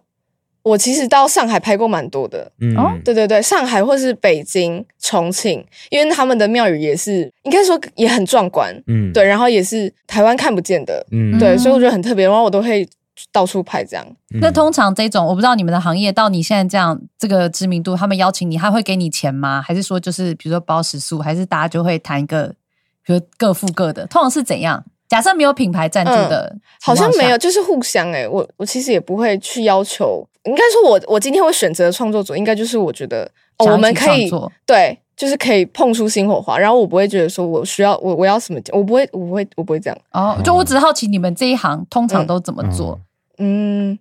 我其实到上海拍过蛮多的，嗯哦对对对，上海或是北京、重庆，因为他们的庙宇也是应该说也很壮观，嗯对，然后也是台湾看不见的，嗯对，所以我觉得很特别，然后我都会到处拍这样。嗯那通常这种，我不知道你们的行业到你现在这样这个知名度，他们邀请你，他会给你钱吗？还是说就是比如说包食宿，还是大家就会谈一个，比如各付各的？通常是怎样？假设没有品牌赞助的、嗯好像没有，，就是互相哎、我我其实也不会去要求，应该说我我今天会选择的创作者，应该就是我觉得我们可以对，就是可以碰出新火花，然后我不会觉得说我需要我我要什么，我不会我不会我不会这样，哦，就我只是好奇你们这一行通常嗯都怎么做，嗯，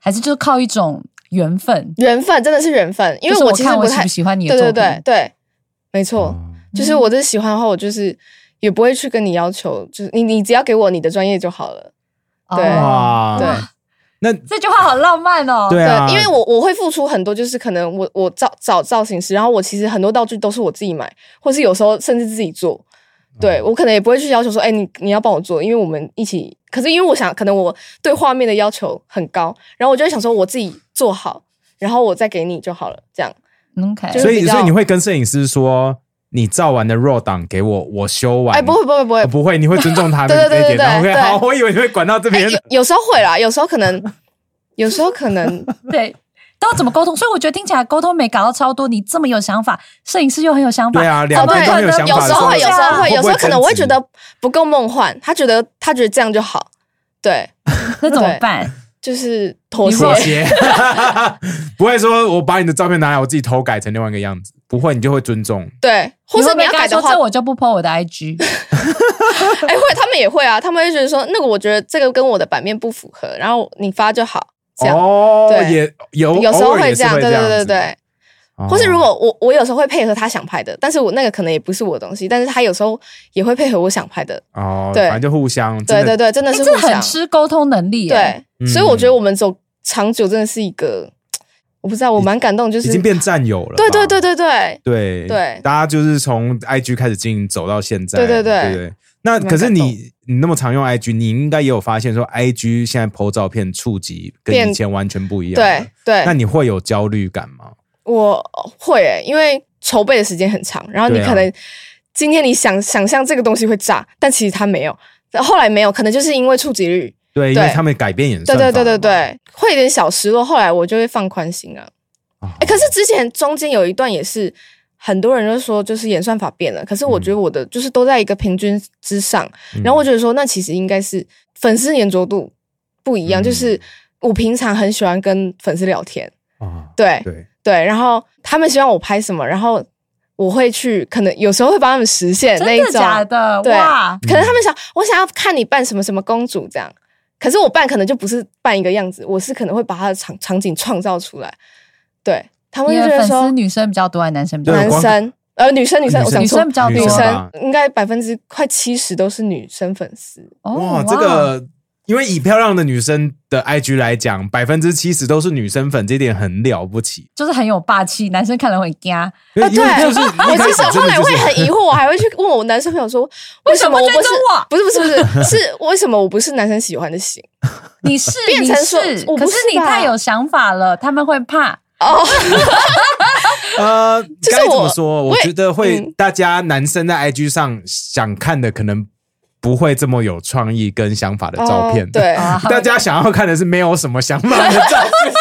还是就是靠一种缘分？缘分真的是缘分，因为我其实不太看我喜不喜欢你的对作品，对对对，没错，哦就是我这喜欢的话，我就是也不会去跟你要求，就是你你只要给我你的专业就好了。对哦哇，对那这句话好浪漫哦。对啊，对，因为我我会付出很多，就是可能我我造找造型师，然后我其实很多道具都是我自己买，或是有时候甚至自己做。对我可能也不会去要求说，哎、你你要帮我做，因为我们一起。可是因为我想，可能我对画面的要求很高，然后我就会想说，我自己做好，然后我再给你就好了，这样。OK，所以所以你会跟摄影师说，你照完的 RAW 档给我，我修完。哎、不会不会不会哦，不会，你会尊重他对们这一点。对对对 OK，对好，我以为你会管到这边有。有时候会啦，有时候可能，有时候可能 对，都要怎么沟通？所以我觉得听起来沟通没搞到超多。你这么有想法，摄影师又很有想法，对啊，两哦，对边都有想法有时候会，有时候会，有时候可能我会觉。得不够梦幻，他觉得他觉得这样就好，对，那怎么办？就是妥你协妥。协，不会说我把你的照片拿来，我自己偷改成另外一个样子，不会，你就会尊重。对，或是会不会跟他说你要改的话，这我就不 po 我的 IG，哎，会，他们也会啊，他们会觉得说，那个我觉得这个跟我的版面不符合，然后你发就好，这样。哦，对也有有时候会这样，对对对对。哦或是如果我我有时候会配合他想拍的，但是我那个可能也不是我的东西，但是他有时候也会配合我想拍的，哦，对反正就互相，对对对，真的哎这很是互相。吃沟通能力耶。对，嗯所以我觉得我们走长久真的是一个，我不知道，我蛮感动，就是已经变战友了。对对对对对，对对大家就是从 IG 开始经营走到现在，对对对对对。那可是你你那么常用 IG，你应该也有发现说，IG 现在 PO 照片触及跟以前完全不一样。对。对那，你会有焦虑感吗？我会、欸，因为筹备的时间很长，然后你可能今天你想想象这个东西会炸，但其实它没有，后来没有，可能就是因为触及率，对，因为他们改变演对算法对对对嘛，对，会有点小失落。后来我就会放宽心了。啊。哎、可是之前中间有一段也是很多人就说，就是演算法变了，可是我觉得我的就是都在一个平均之上，嗯。然后我觉得说，那其实应该是粉丝粘着度不一样，嗯。就是我平常很喜欢跟粉丝聊天，啊，对对，对，然后他们希望我拍什么，然后我会去，可能有时候会帮他们实现那一种，真的假的？对。哇，可能他们想，我想要看你扮什么什么公主这样，可是我扮可能就不是扮一个样子，我是可能会把他的场场景创造出来，对他们就觉得说女生比较多，还是男生比较多？男生。呃女生女生女错生比较多。女女生应该百分之快七十都是女生粉丝，哦哇，这个因为以漂亮的女生的 IG 来讲，百分之七十都是女生粉，这点很了不起。就是很有霸气，男生看了会惊。对，就是我其实后来会很疑惑，我还会去问我男生朋友说，为什么我不是不是不是不是是为什么我不是男生喜欢的型？你是你 变成可是你太有想法了，他们会怕。哦，呃，就是该怎么说？我觉得会嗯大家男生在 IG 上想看的可能不会这么有创意跟想法的照片。哦对啊大家想要看的是没有什么想法的照片。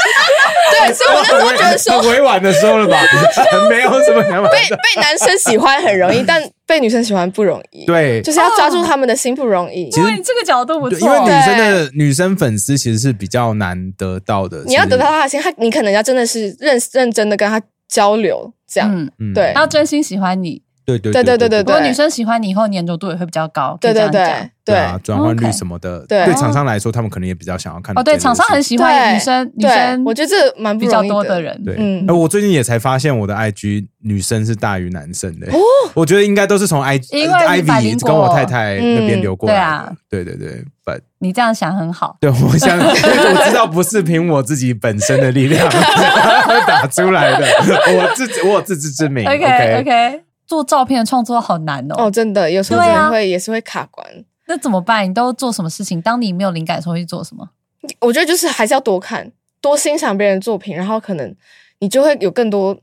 对，所以我那时候觉得说很委婉的说了吧，没有什么想法被被男生喜欢很容易，但被女生喜欢不容易。，对，就是要抓住他们的心不容易。其实，你这个角度不错，对因为女生的女生粉丝其实是比较难得到的。你要得到他的心，他你可能要真的是认认真的跟他交流，这样。对要真心喜欢你。对对对对对对如果女生喜欢你以后，粘着度也会比较高。对对对这样讲。对啊，转换率什么的，对。对厂商来说，他们可能也比较想要看到哦，对，厂商很喜欢女生，女生，我觉得这蛮不比较容易多的人。对，嗯。呃，我最近也才发现我的 IG 女生是大于男生的，哦。我觉得应该都是从 I 因为 Ivy 跟我太太那边嗯流过来。的对啊，对对对，but 你这样想很好。对我想，我知道不是凭我自己本身的力量 打出来的，我自己我有自知之明 OK OK，做照片的创作好难哦。哦，真的有时候对啊真的会也是会卡关。那怎么办？你都做什么事情？当你没有灵感的时候，会去做什么？我觉得就是还是要多看、多欣赏别人的作品，然后可能你就会有更多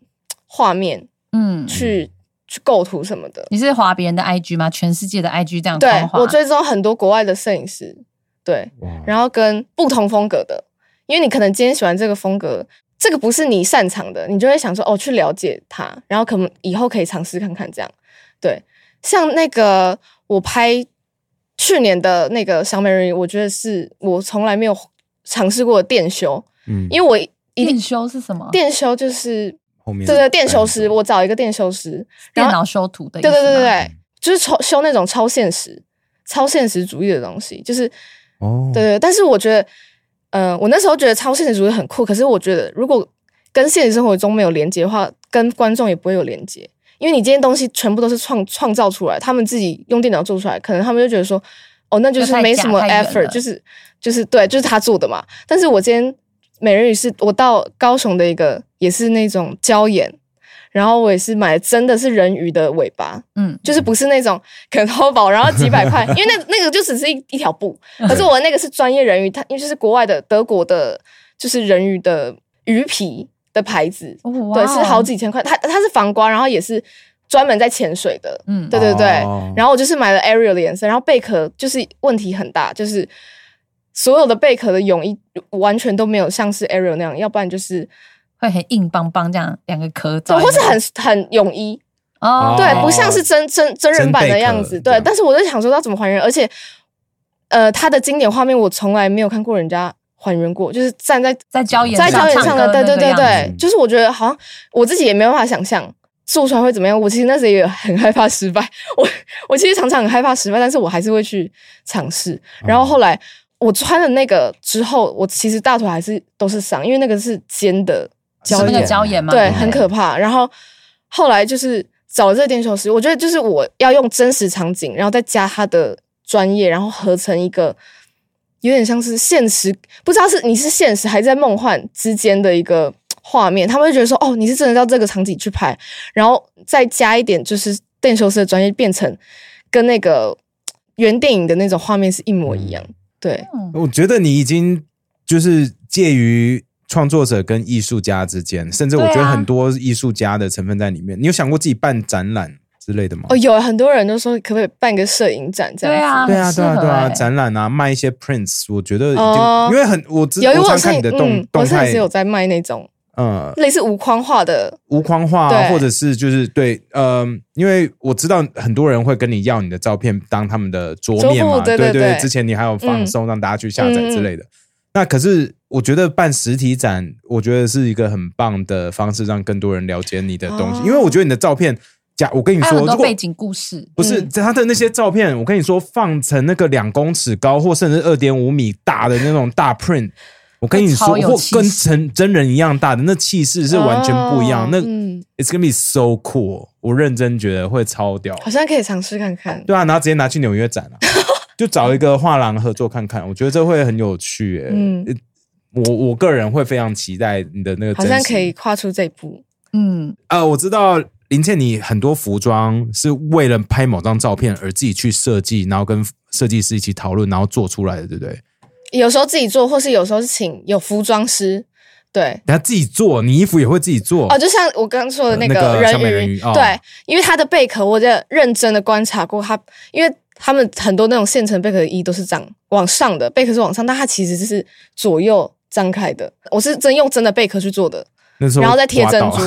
画面嗯，去、去构图什么的。你是划别人的 IG 吗？全世界的 IG 这样对我追踪很多国外的摄影师，对，然后跟不同风格的，因为你可能今天喜欢这个风格，这个不是你擅长的，你就会想说哦，去了解它，然后可能以后可以尝试看看这样。对，像那个我拍去年的那个小美人鱼，我觉得是我从来没有尝试过的电修，嗯，因为我一电修是什么？电修就是后面对对电修师，我找一个电修师，然后电脑修图的。对对对对，就是超修那种超现实、超现实主义的东西，就是哦，对对，但是我觉得，呃，我那时候觉得超现实主义很酷，可是我觉得如果跟现实生活中没有连接的话，跟观众也不会有连接，因为你今天东西全部都是创创造出来，他们自己用电脑做出来，可能他们就觉得说，哦，那就是没什么 effort，就是就是对，就是他做的嘛。但是我今天美人鱼是我到高雄的一个也是那种礁岩。然后我也是买真的是人鱼的尾巴，嗯，就是不是那种可能淘宝然后几百块，因为那那个就只是一一条布，可是我那个是专业人鱼，它因为就是国外的德国的，就是人鱼的鱼皮的牌子，对，是好几千块，它它是防刮，然后也是专门在潜水的，嗯。对对对，哦。然后我就是买了 Ariel 的颜色，然后贝壳就是问题很大，就是所有的贝壳的泳衣完全都没有像是 Ariel 那样，要不然就是会很硬邦邦这样，两个壳对，罩，或是很很泳衣，哦，对，不像是真真真人版的样子。对但是我在想说要怎么还原，而且呃，它的经典画面我从来没有看过人家还原过，就是站在在礁岩在礁岩上的，对对对对，就是我觉得好像我自己也没办法想象做出来会怎么样。我其实那时候也很害怕失败，我我其实常常很害怕失败，但是我还是会去尝试。然后后来我穿了那个之后，我其实大腿还是都是伤，因为那个是尖的是那个礁岩。礁岩嘛，对，很可怕。然后后来就是找了这个电修师，我觉得就是我要用真实场景，然后再加他的专业，然后合成一个有点像是现实，不知道是你是现实还是在梦幻之间的一个画面。他们会觉得说，哦，你是真的到这个场景去拍，然后再加一点就是电修师的专业，变成跟那个原电影的那种画面是一模一样。对，嗯我觉得你已经就是介于创作者跟艺术家之间，甚至我觉得很多艺术家的成分在里面。你有想过自己办展览之类的吗？哦，有很多人都说可不可以办个摄影展这样子？对啊，对啊，对啊，展览啊，卖一些 prints，我觉得已经、哦。因为很我知有一我常看你的动、动态也是，有在卖那种嗯，类似无框画的，无框画、啊，或者是就是对，呃，因为我知道很多人会跟你要你的照片当他们的桌面嘛，对对对。对之前你还有放嗯。送让大家去下载之类的。那可是我觉得办实体展，我觉得是一个很棒的方式，让更多人了解你的东西。哦因为我觉得你的照片，假我跟你说，如果背景故事。不是嗯他的那些照片，我跟你说，放成那个两公尺高或甚至二点五米大的那种大 print，我跟你说，或跟成真真人一样大的，那气势是完全不一样。那哦嗯，It's gonna be so cool，我认真觉得会超屌。好像可以尝试看看。对啊，然后直接拿去纽约展啊，就找一个画廊合作看看，我觉得这会很有趣、嗯，我我个人会非常期待你的那个，好像可以。跨出这一步。嗯，呃，我知道林倩，你很多服装是为了拍某张照片而自己去设计，然后跟设计师一起讨论，然后做出来的，对不对？有时候自己做，或是有时候是请有服装师。对，然后自己做，你衣服也会自己做哦，就像我刚刚说的那呃那个人小美人鱼哦对，因为它的贝壳，我在认真的观察过它，因为他们很多那种现成贝壳的衣都是这样往上的，贝壳是往上，但它其实就是左右张开的。我是真用真的贝壳去做的，然后再贴珍珠，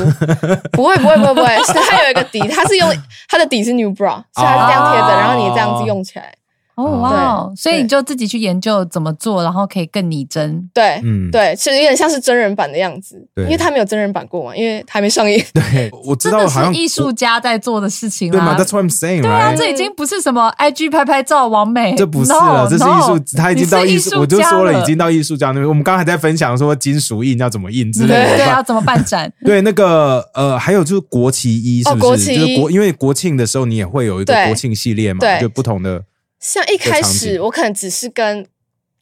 不会不会不会不会，是它有一个底，它是用它的底是 New Bra，所以它是这样贴着，哦然后你这样子用起来，哦哦哇哦，所以你就自己去研究怎么做，然后可以更拟真。对，嗯，对，其实有点像是真人版的样子，对因为他没有真人版过嘛，因为还没上映。对，我知道好像是艺术家在做的事情对嘛啦。？That's what I'm saying，对啊？这已经不是什么 IG 拍拍照完美，这不是了，这是艺术，他已经到艺术，我就说了，了已经到艺术家那边。我们刚刚还在分享说金属印要怎么印之类的。对要，怎么办展？对，那个呃，还有就是国旗衣，是哦不是？就是国，因为国庆的时候你也会有一个对国庆系列嘛，对就不同的。像一开始我可能只是跟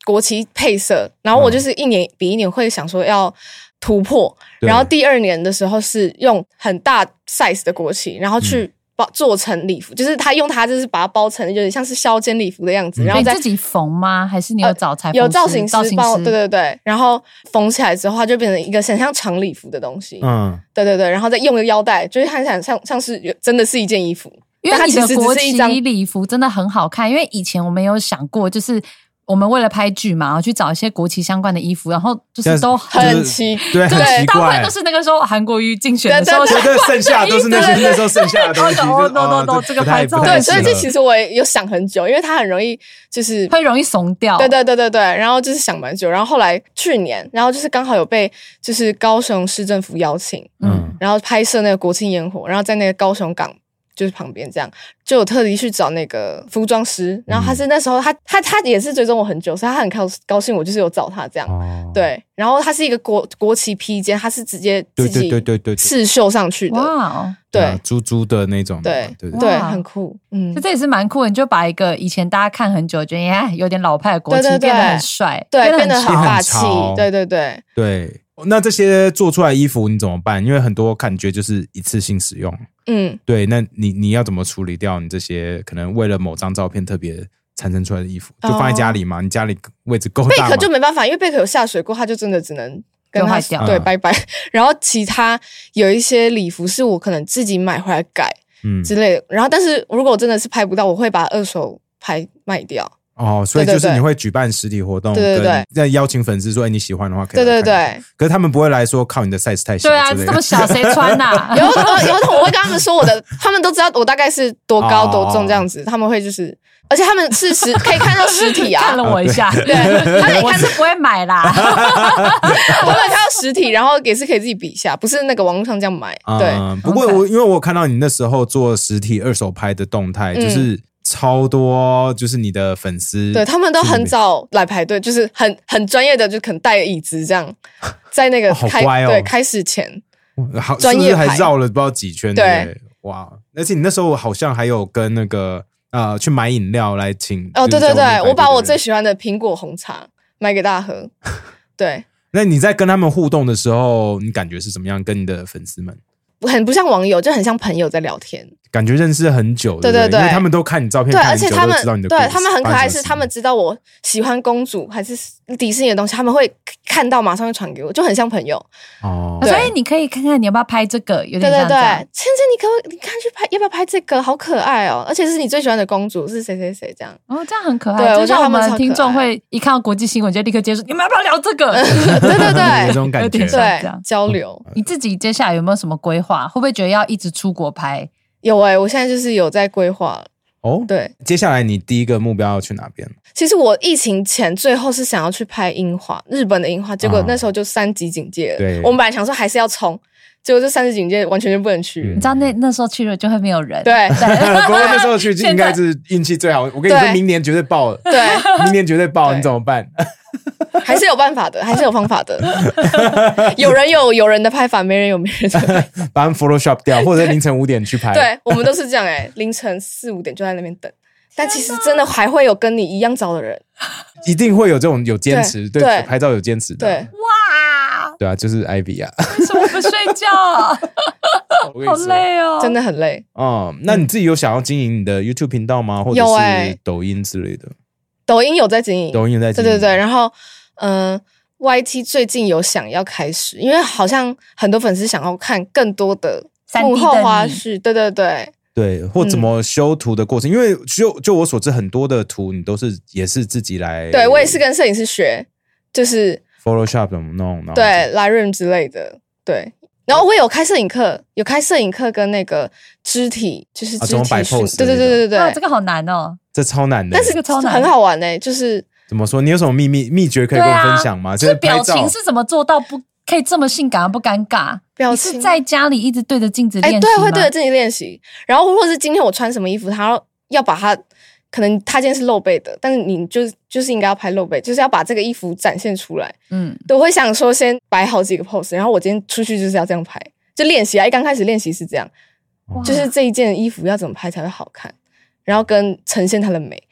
国旗配色，然后我嗯。就是一年比一年会想说要突破，对。然后第二年的时候是用很大 size 的国旗，然后去包做成礼服，就是他用它就是把它包成有点像是削肩礼服的样子，然后自己缝吗？还是你有找裁？有造型师帮我，对对对，然后缝起来之后，它就变成一个很像长礼服的东西，嗯，对对对，然后再用个腰带，就是看起来像像是有真的是一件衣服，因为你的国旗礼服真的很好看，因为以前我们有想过，就是我们为了拍剧嘛，然后去找一些国旗相关的衣服，然后就是都很就是奇对，很对奇怪大部分都。是那个时候韩国瑜竞选的时候对对对，剩下都是那些那时候剩下的东西。哦就 no, no, 哦 no，这个拍照对，所以这其实我也有想很久，因为它很容易就是会容易怂掉。对对对对对，然后就是想蛮久，然后后来去年，然后就是刚好有被就是高雄市政府邀请，嗯然后拍摄那个国庆烟火，然后在那个高雄港就是旁边这样，就我特地去找那个服装师，然后他是那时候他他他也是追踪我很久，所以他很高高兴我就是有找他这样，哦，对，然后他是一个国国旗披肩，他是直接对对自己对对对对刺绣上去的，哇哦，对啊猪猪的那种，对对对很酷，嗯就，这也是蛮酷的。你就把一个以前大家看很久，觉得哎有点老派的国旗对对对变得很帅，对，变得很霸气对对对。对。那这些做出来的衣服你怎么办？因为很多感觉就是一次性使用。嗯，对，那你你要怎么处理掉你这些可能为了某张照片特别产生出来的衣服？就放在家里嘛？你家里位置够贝壳？就没办法，因为贝壳有下水过，它就真的只能跟它就坏掉嗯对拜拜。然后其他有一些礼服是我可能自己买回来改嗯之类的，然后但是如果我真的是拍不到，我会把二手拍卖掉。哦，所以就是你会举办实体活动，对对对。跟再邀请粉丝说，哎，你喜欢的话可以对对对，可是他们不会来说靠你的 size 太小对啊，这么小谁穿呐？有有有种我会跟他们说我的，他们都知道我大概是多高哦。多重这样子，他们会就是，而且他们是实可以看到实体啊。看了，我一下，对，他们也看我是不会买啦。我们看到实体，然后也是可以自己比一下，不是那个网络上这样买。对，嗯，不过我因为我有看到你那时候做实体二手拍的动态，嗯。就是超多，就是你的粉丝对他们都很早来排队，就是很很专业的，就可能带椅子这样，在那个开、对开始前，好，专业还绕了不知道几圈？对哇！而且你那时候好像还有跟那个呃去买饮料来请哦，对对对我把我最喜欢的苹果红茶买给大家喝。对，那你在跟他们互动的时候，你感觉是怎么样？跟你的粉丝们，很不像网友，就很像朋友在聊天。感觉认识很久，对对对因为他们都看你照片，对，而且他们都知道你的对他们很可爱，是他们知道我喜欢公主还是迪士尼的东西，他们会看到马上会传给我，就很像朋友。哦，所以你可以看看你要不要拍这个，有对对对。芊芊，你可不可以你看去拍，要不要拍这个？好可爱哦！而且是你最喜欢的公主是谁谁谁这样。哦，这样很可爱。对我觉得就像我他们听众会一看到国际新闻就立刻接受，你们要不要聊这个？对对有对这种感觉对，交流你自己接下来有没有什么规划？会不会觉得要一直出国拍？有哎、我现在就是有在规划。哦，对，接下来你第一个目标要去哪边？其实我疫情前最后是想要去拍樱花，日本的樱花，结果啊那时候就三级警戒了。对我们本来想说还是要冲，结果这三十警戒完全就不能去。嗯你知道那那时候去了就会没有人。对 不过那时候去现在应该是运气最好。我跟你说，明年绝对爆了，对，明年绝对爆，你怎么办？还是有办法的，还是有方法的。有人有有人的拍法，没人有没人的拍法。把他们 Photoshop 掉，或者凌晨五点去拍。对，我们都是这样哎、凌晨四五点就在那边等。但其实真的还会有跟你一样早的人，一定会有这种有坚持，对拍照有坚持的。对，哇，对啊，就是艾比啊。为什么不睡觉？好 我跟你说。累哦，真的很累。嗯，那你自己有想要经营你的 YouTube 频道吗？或者是欸抖音之类的？抖音有在经营，抖音有在经营对对对，然后嗯、呃 YT 最近有想要开始，因为好像很多粉丝想要看更多的 3D 幕后花絮，对对对，对，或怎么修图的过程，因为就就我所知，很多的图你都是也是自己来。对我也是跟摄影师学，就是 Photoshop 怎么弄，然后对 Lightroom 之类的，对。然后我有开摄影课，有开摄影课跟那个肢体，就是肢啊怎么摆体训，pose 对对对对对啊，对这。个好难哦。这超难的。但是这个超难很好玩呢、就是怎么说？你有什么秘密秘诀可以跟我分享吗？就是表情是怎么做到不可以这么性感而不尴尬？表情是在家里一直对着镜子哎、练习对，会对着自己练习。然后或者是今天我穿什么衣服，他要要把它，可能他今天是露背的，但是你就就是应该要拍露背，就是要把这个衣服展现出来。嗯，对，我会想说先摆好几个 pose，然后我今天出去就是要这样拍，就练习啊。一刚开始练习是这样，就是这一件衣服要怎么拍才会好看，然后跟呈现它的美，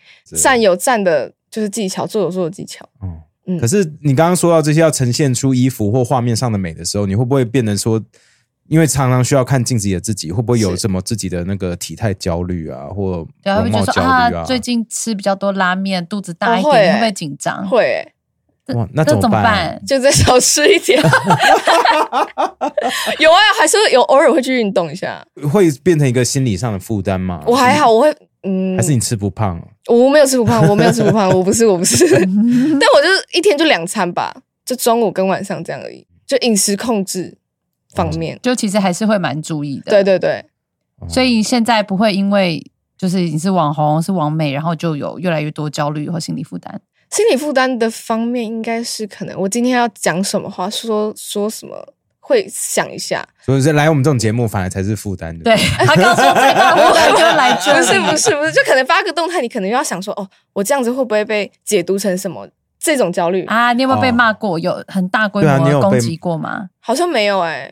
站有站的就是技巧，坐有坐的技巧。哦嗯可是你刚刚说到这些要呈现出衣服或画面上的美的时候，你会不会变成说，因为常常需要看镜子里的自己，会不会有什么自己的那个体态焦虑啊，或对啊，会不会容貌焦就说啊？最近吃比较多拉面，肚子大一点，哦会欸会不会紧张？会、欸，哇，那那怎么怎么办？就再少吃一点。有啊，还是有偶尔会去运动一下。会变成一个心理上的负担吗？我还好，我会嗯，还是你吃不胖？我没有吃不胖，我没有吃不胖，我不是我不是，但我就是一天就两餐吧，就中午跟晚上这样而已，就饮食控制方面。就其实还是会蛮注意的。对对对，哦所以现在不会因为就是你是网红是网美，然后就有越来越多焦虑和心理负担。心理负担的方面应该是可能我今天要讲什么话，说说什么会想一下。所以是来我们这种节目，反而才是负担的。对 他刚说最大的负担就 是来这，不是不是不是，就可能发个动态，你可能又要想说，哦，我这样子会不会被解读成什么？这种焦虑、啊！你有没有被骂过？有很大规模的攻击过吗？好像没有哎、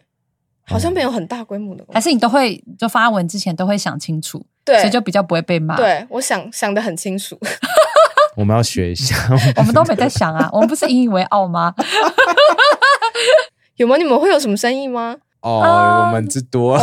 好像没有很大规模的。还是你都会就发文之前都会想清楚，对所以就比较不会被骂。，对我想想的很清楚。我们要学一下。我们都没在想啊，我们不是引以为傲吗？有吗？你们会有什么生意吗？哦，我们之多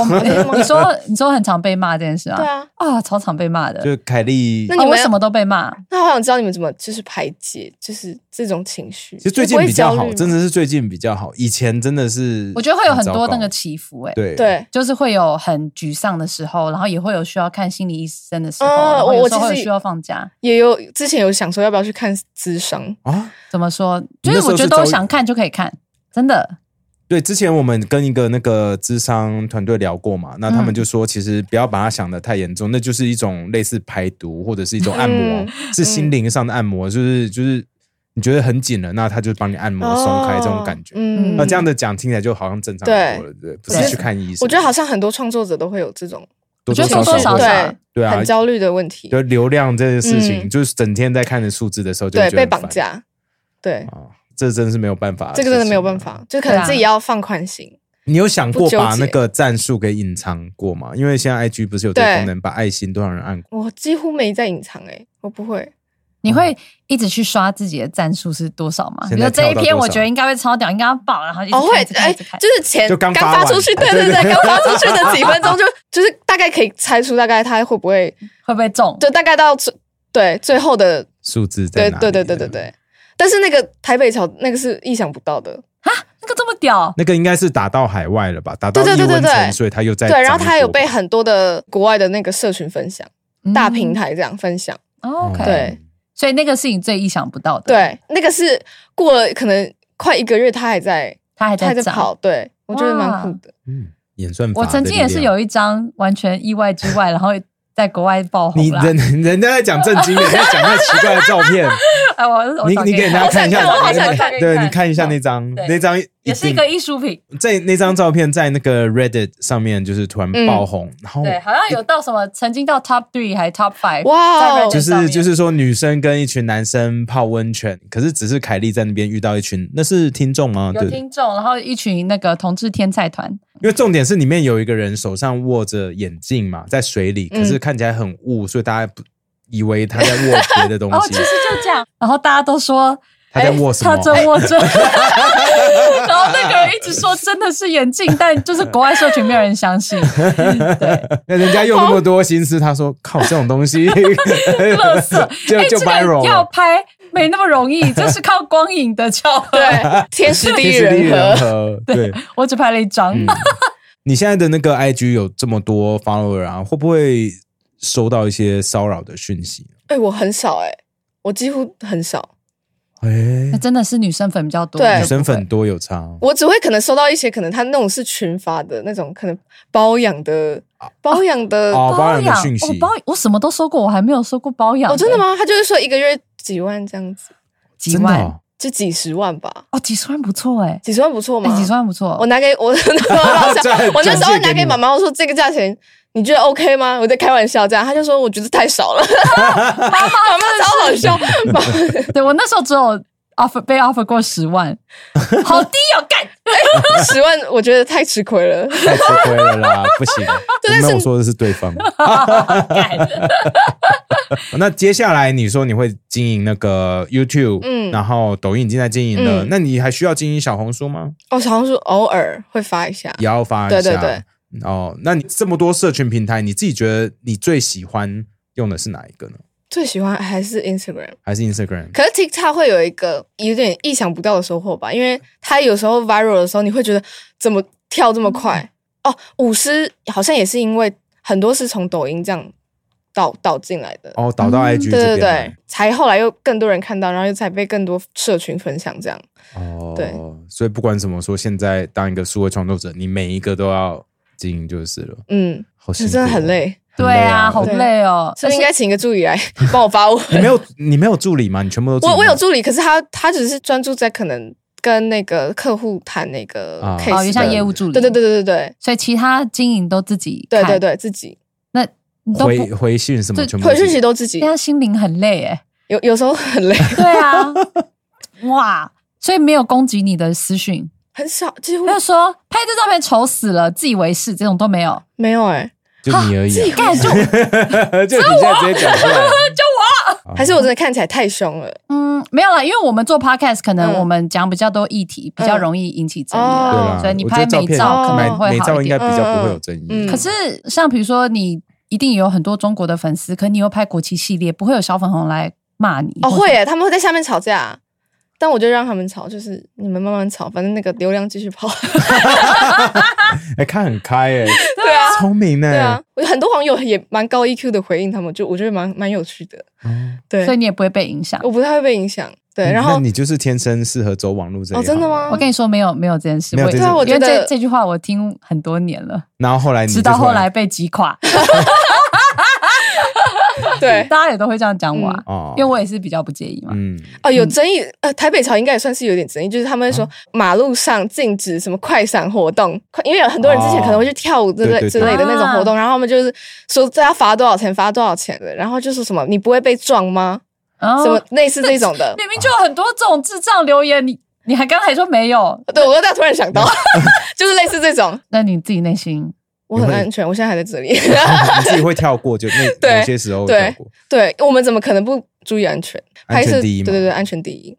你说你说很常被骂这件事啊？对啊，啊，超常被骂的。就凯莉那，你为什么都被骂？那我想知道你们怎么就是排解，就是这种情绪。其实最近比较好，真的的是最近比较好。以前真的是，我觉得会有很多那个起伏、欸，哎，对对。就是会有很沮丧的时候，然后也会有需要看心理医生的时候，嗯然后有时候我其实需要放假。也有之前有想说要不要去看智商，啊。怎么说？就是我觉得都想看就可以看，真的。对，之前我们跟一个那个智商团队聊过嘛，那他们就说，其实不要把它想的太严重，那就是一种类似排毒或者是一种按摩，嗯是心灵上的按摩，就是就是你觉得很紧了，那他就帮你按摩松开这种感觉。嗯那这样的讲听起来就好像正常很多了，对，不是去看医生。我觉得好像很多创作者都会有这种多我觉得多多少少会少对啊很，焦虑的问题，就流量这件事情，嗯就是整天在看着数字的时候，就对，被会觉得很烦绑架，对，啊，这真的是没有办法，这个真的没有办。法，就可能自己要放宽心。你有想过把那个战术给隐藏过吗？因为现在 IG 不是有这个功能，把爱心多少人按过？我几乎没在隐藏，哎，我不会，你会一直去刷自己的战术是多少吗？比如说这一篇我觉得应该会超屌，应该要爆，然后一直哦，会哎，就是前就刚发出去，对对对，对对刚发出去的几分钟就 就是大概可以猜出大概它会不会，会不会中？就大概到最对最后的，数字在哪里？对对对对对对。但是那个台北桥那个是意想不到的啊，那个这么屌，那个应该是打到海外了吧？打到对对对对所以他又在对，然后他还有被很多的国外的那个社群分享，大平台。台这样分享，哦 OK，对所以那个是你最意想不到的。，对，那个是过了可能快一个月，他还在他还在涨他还在跑，对我觉得蛮酷的。嗯，演算法。我曾经也是有。一张完全意外之外，然后在国外爆红。你人人家在讲正经的，你在讲那奇怪的照片，哎，我你你给人家看看一下，我好想看对你看一下那张那张也是一个艺术品。在那张照片在那个 Reddit 上面就是突然爆红，然后对，好像有到什么曾经到 top three 还 top five。哇哦就是就是说女生跟一群男生泡温泉，可是只是凯莉在那边遇到一群，那是听众吗？有对，听众，然后一群那个同志天才团，因为重点是里面有一个人手上握着眼镜嘛，在水里，嗯可是看起来很雾，所以大家不以为他在握别的东然后西 其，实就这样，然后大家都说他在握什么？他真握着，然后那个人一直说真的是眼镜，但就是国外社群没有人相信，对，那人家用那么多心思，他说靠这种东西，垃圾，就就哎这个 viral。要拍没那么容易，这是靠光影的巧合。对，天时地利人和，和，对。我只拍了一张，嗯，你现在的那个 IG 有这么多 follower 啊，会不会收到一些骚扰的讯息？哎，我很少哎，我几乎很少，哎、那真的是女生粉比较多，对女生粉多有差哦，我只会可能收到一些可能他那种是群发的那种，可能包养的包养的哦，包包养讯息我，包我什么都收过，我还没有收过包养。哦，真的？吗？他就是说一个月几万这样子，几万哦就几十万吧，哦，几十万不错哎，几十万不错吗？哎，几十万不错我。拿 给我，我那时候拿给妈妈我说这个价钱你觉得 OK 吗？我在开玩笑这样，他就说我觉得太少了，妈妈超好笑，对我那时候只有 offer 被 offer 过十万，好低哦，干！十万我觉得太吃亏了，太吃亏了啦，不行，对但是没有说的是对方。干那接下来你说你会经营那个 YouTube，嗯然后抖音已经在经营了，嗯那你还需要经营小红书吗？哦小红书偶尔会发一下，也要发一下。对对对。哦，那你这么多社群平台，你自己觉得你最喜欢用的是哪一个呢？最喜欢还是 Instagram。还是 Instagram？可是 TikTok 会有一个有点意想不到的收获吧，因为它有时候 viral 的时候，你会觉得怎么跳这么快？哦，舞狮好像也是因为很多是从抖音这样导导进来的，哦，导到嗯 IG 对对这边来对，才后来又更多人看到，然后又才被更多社群分享这样。哦，对，所以不管怎么说，现在当一个数位创作者，你每一个都要经营就是了，嗯，好辛苦、哦，真的很。累，对啊，好累哦。是不是应该请一个助理来帮我发文？你没有你没有助理吗？你全部都我我有助理，可是他他只是专注在可能跟那个客户谈那个啊。case，哦，也像业务助理，对对对对对对。所以其他经营都自己对对，对，自己。那你都回，回信什么回讯全部都自己。息都自己。这，样心灵很累哎。有有时候很累，对啊，哇，所以没有攻击你的私讯，很少，几乎没有说拍这照片丑死了，自以为是这种都没有。没有哎、就你而已、啊，干就 就你现在直接讲出来，就还是我真的看起来太凶了。嗯，没有啦，因为我们做 podcast，可能嗯。我们讲比较多议题，比较容易引起争议所以你拍美照可能会美照应该好一点。比较不会有争议。嗯嗯可是像比如说你一定有很多中国的粉丝，可你又拍国旗系列，不会有小粉红来骂你哦，会耶，他们会在下面吵架，但我就让他们吵，就是你们慢慢吵，反正那个流量继续跑。哎、看很开哎、对啊，聪明呢、对啊，我很多网友也蛮高 EQ 的回应他们，就我觉得蛮蛮有趣的。嗯对所以，你也不会被影响。我不太会被影响。对，然后那你就是天生适合走网络这一行哦真的吗我跟你说，没有没有这件事，我没有这件事对啊，我因为觉得这这句话我听很多年了，然后后来你直到就突然后来被击垮，对。大家也都会这样讲我啊，哦。因为我也是比较不介意嘛。嗯。哦有争议，呃，台北潮应该也算是有点争议，就是他们说马路上禁止什么快闪活动，因为有很多人之前可能会去跳舞之类之类的那种活动，然后他们就是说这要罚多少钱，罚多少钱的，然后就是什么你不会被撞吗？什么类似这种的。明明就有很多这种智障留言，你你还刚才说没有，对，我刚突然想到，就是类似这种，那你自己内心我很安全，我现在还在这里。你自己会跳过，就那 对某些时候会跳过。对我们怎么可能不注意安全，安全第一嘛对对对，安全第一。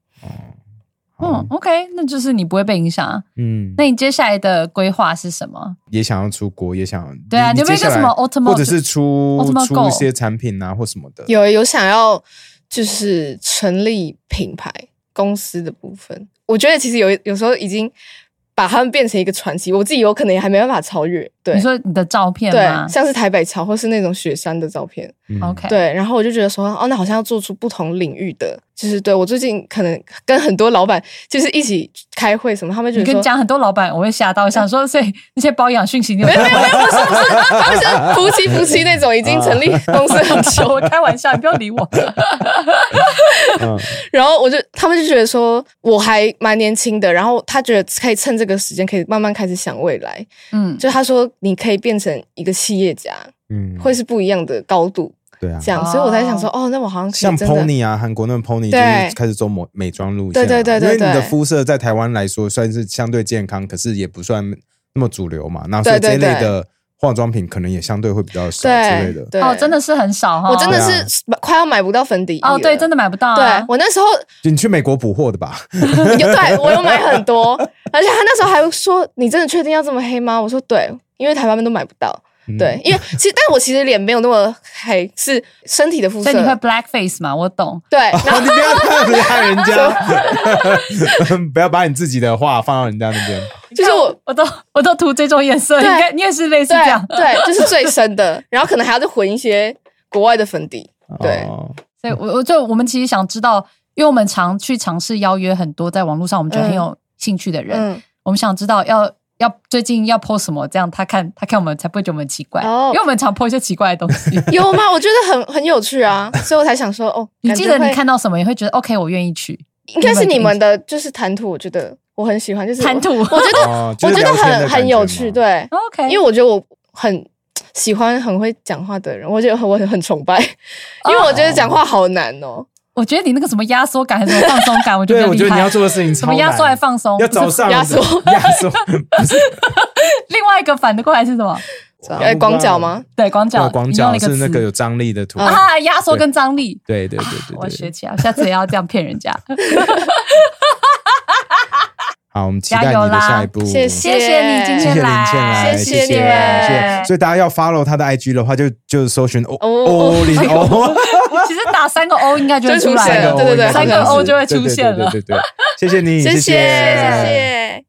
嗯，OK，那就是你不会被影响啊。嗯，那你接下来的规划是什么？也想要出国，也想对啊你有没有什么 Ultimate- 或者是出出一些产品啊或什么的？有有想要就是成立品牌公司的部分，我觉得其实有有时候已经把他们变成一个传奇，我自己有可能也还没办法超越。对你，说你的照片对，像是台北潮或是那种雪山的照片，嗯？OK，，对，然后我就觉得说，哦，那好像要做出不同领域的，就是对我最近可能跟很多老板就是一起开会什么，他们觉得说。你跟讲很多老板，我会吓到，想说，所以那些保养讯息你有没有没有没有，不是不是，他们是夫妻夫妻那种，已经成立公司很久，我开玩笑，你不要理我。嗯然后我就他们就觉得说我还蛮年轻的，然后他觉得可以趁这个时间可以慢慢开始想未来，嗯，就他说你可以变成一个企业家，嗯，会是不一样的高度，对啊，这样，哦所以我才想说，哦，那我好像像 Pony 啊，韩国那种 Pony 就对是开始走美美妆路线啊，对对对对因为你的对肤色在台湾来说算是相对健康，可是也不算那么主流嘛，那所以这类的化妆品可能也相对会比较少之类的。哦，真的是很少哈。我真的是快要买不到粉底液哦，对，真的。的买不到对啊。我那时候你去美国补货的吧？有对我有买很多，而且他那时候还说：“你真的确定要这么黑吗？”我说：“对，因为台湾都买不到。”嗯对，因为其实，但我其实脸没有那么黑，是身体的肤色。所以你会 black face 嘛？我懂。对，然后哦，你不要这样子 害人家，不要把你自己的话放到人家那边。就是我我都我都涂这种颜色，应对该你也是类似这样。对对，就是最深的，然后可能还要再混一些国外的粉底。对哦所以我我就我们其实想知道，因为我们常去尝试邀约很多在网络上我们觉得很有兴趣的人，嗯，我们想知道要要最近要 post 什么，这样他看他看我们才不会觉得我们奇怪，哦因为我们常 post 一些奇怪的东西。有吗？我觉得很很有趣啊，所以我才想说，哦，你记得你看到什么，也会觉得 OK，我愿意去应该是你们的就是谈吐，我觉得我很喜欢，就是谈吐。我觉得哦，就我觉得很很有趣，。对，OK，因为我觉得我很喜欢很会讲话的人，我觉得我很很崇拜，因为我觉得讲话好难哦。我觉得你那个什么压缩感还是什么放松感，我觉得，很厉害我觉得你要做的事情什么压缩还放松，要不是早上压缩 压缩，不是 另外一个反的过来是什么？哎，广角吗？对，光脚，对光你用了一脚是那词个有张力的图。啊，压缩跟张力。对对对对我学对。起来，下次也要这样骗人家。好，我们期待你的下一步。谢谢谢你今天谢谢林来倩来，谢谢谢你们谢谢所以大家要 follow 他的 IG 的话，就就搜寻欧哦欧林欧，其实打三个 O 应该就会出现了。对对对三个 O 就会出现了对对对谢谢你，谢谢谢谢谢。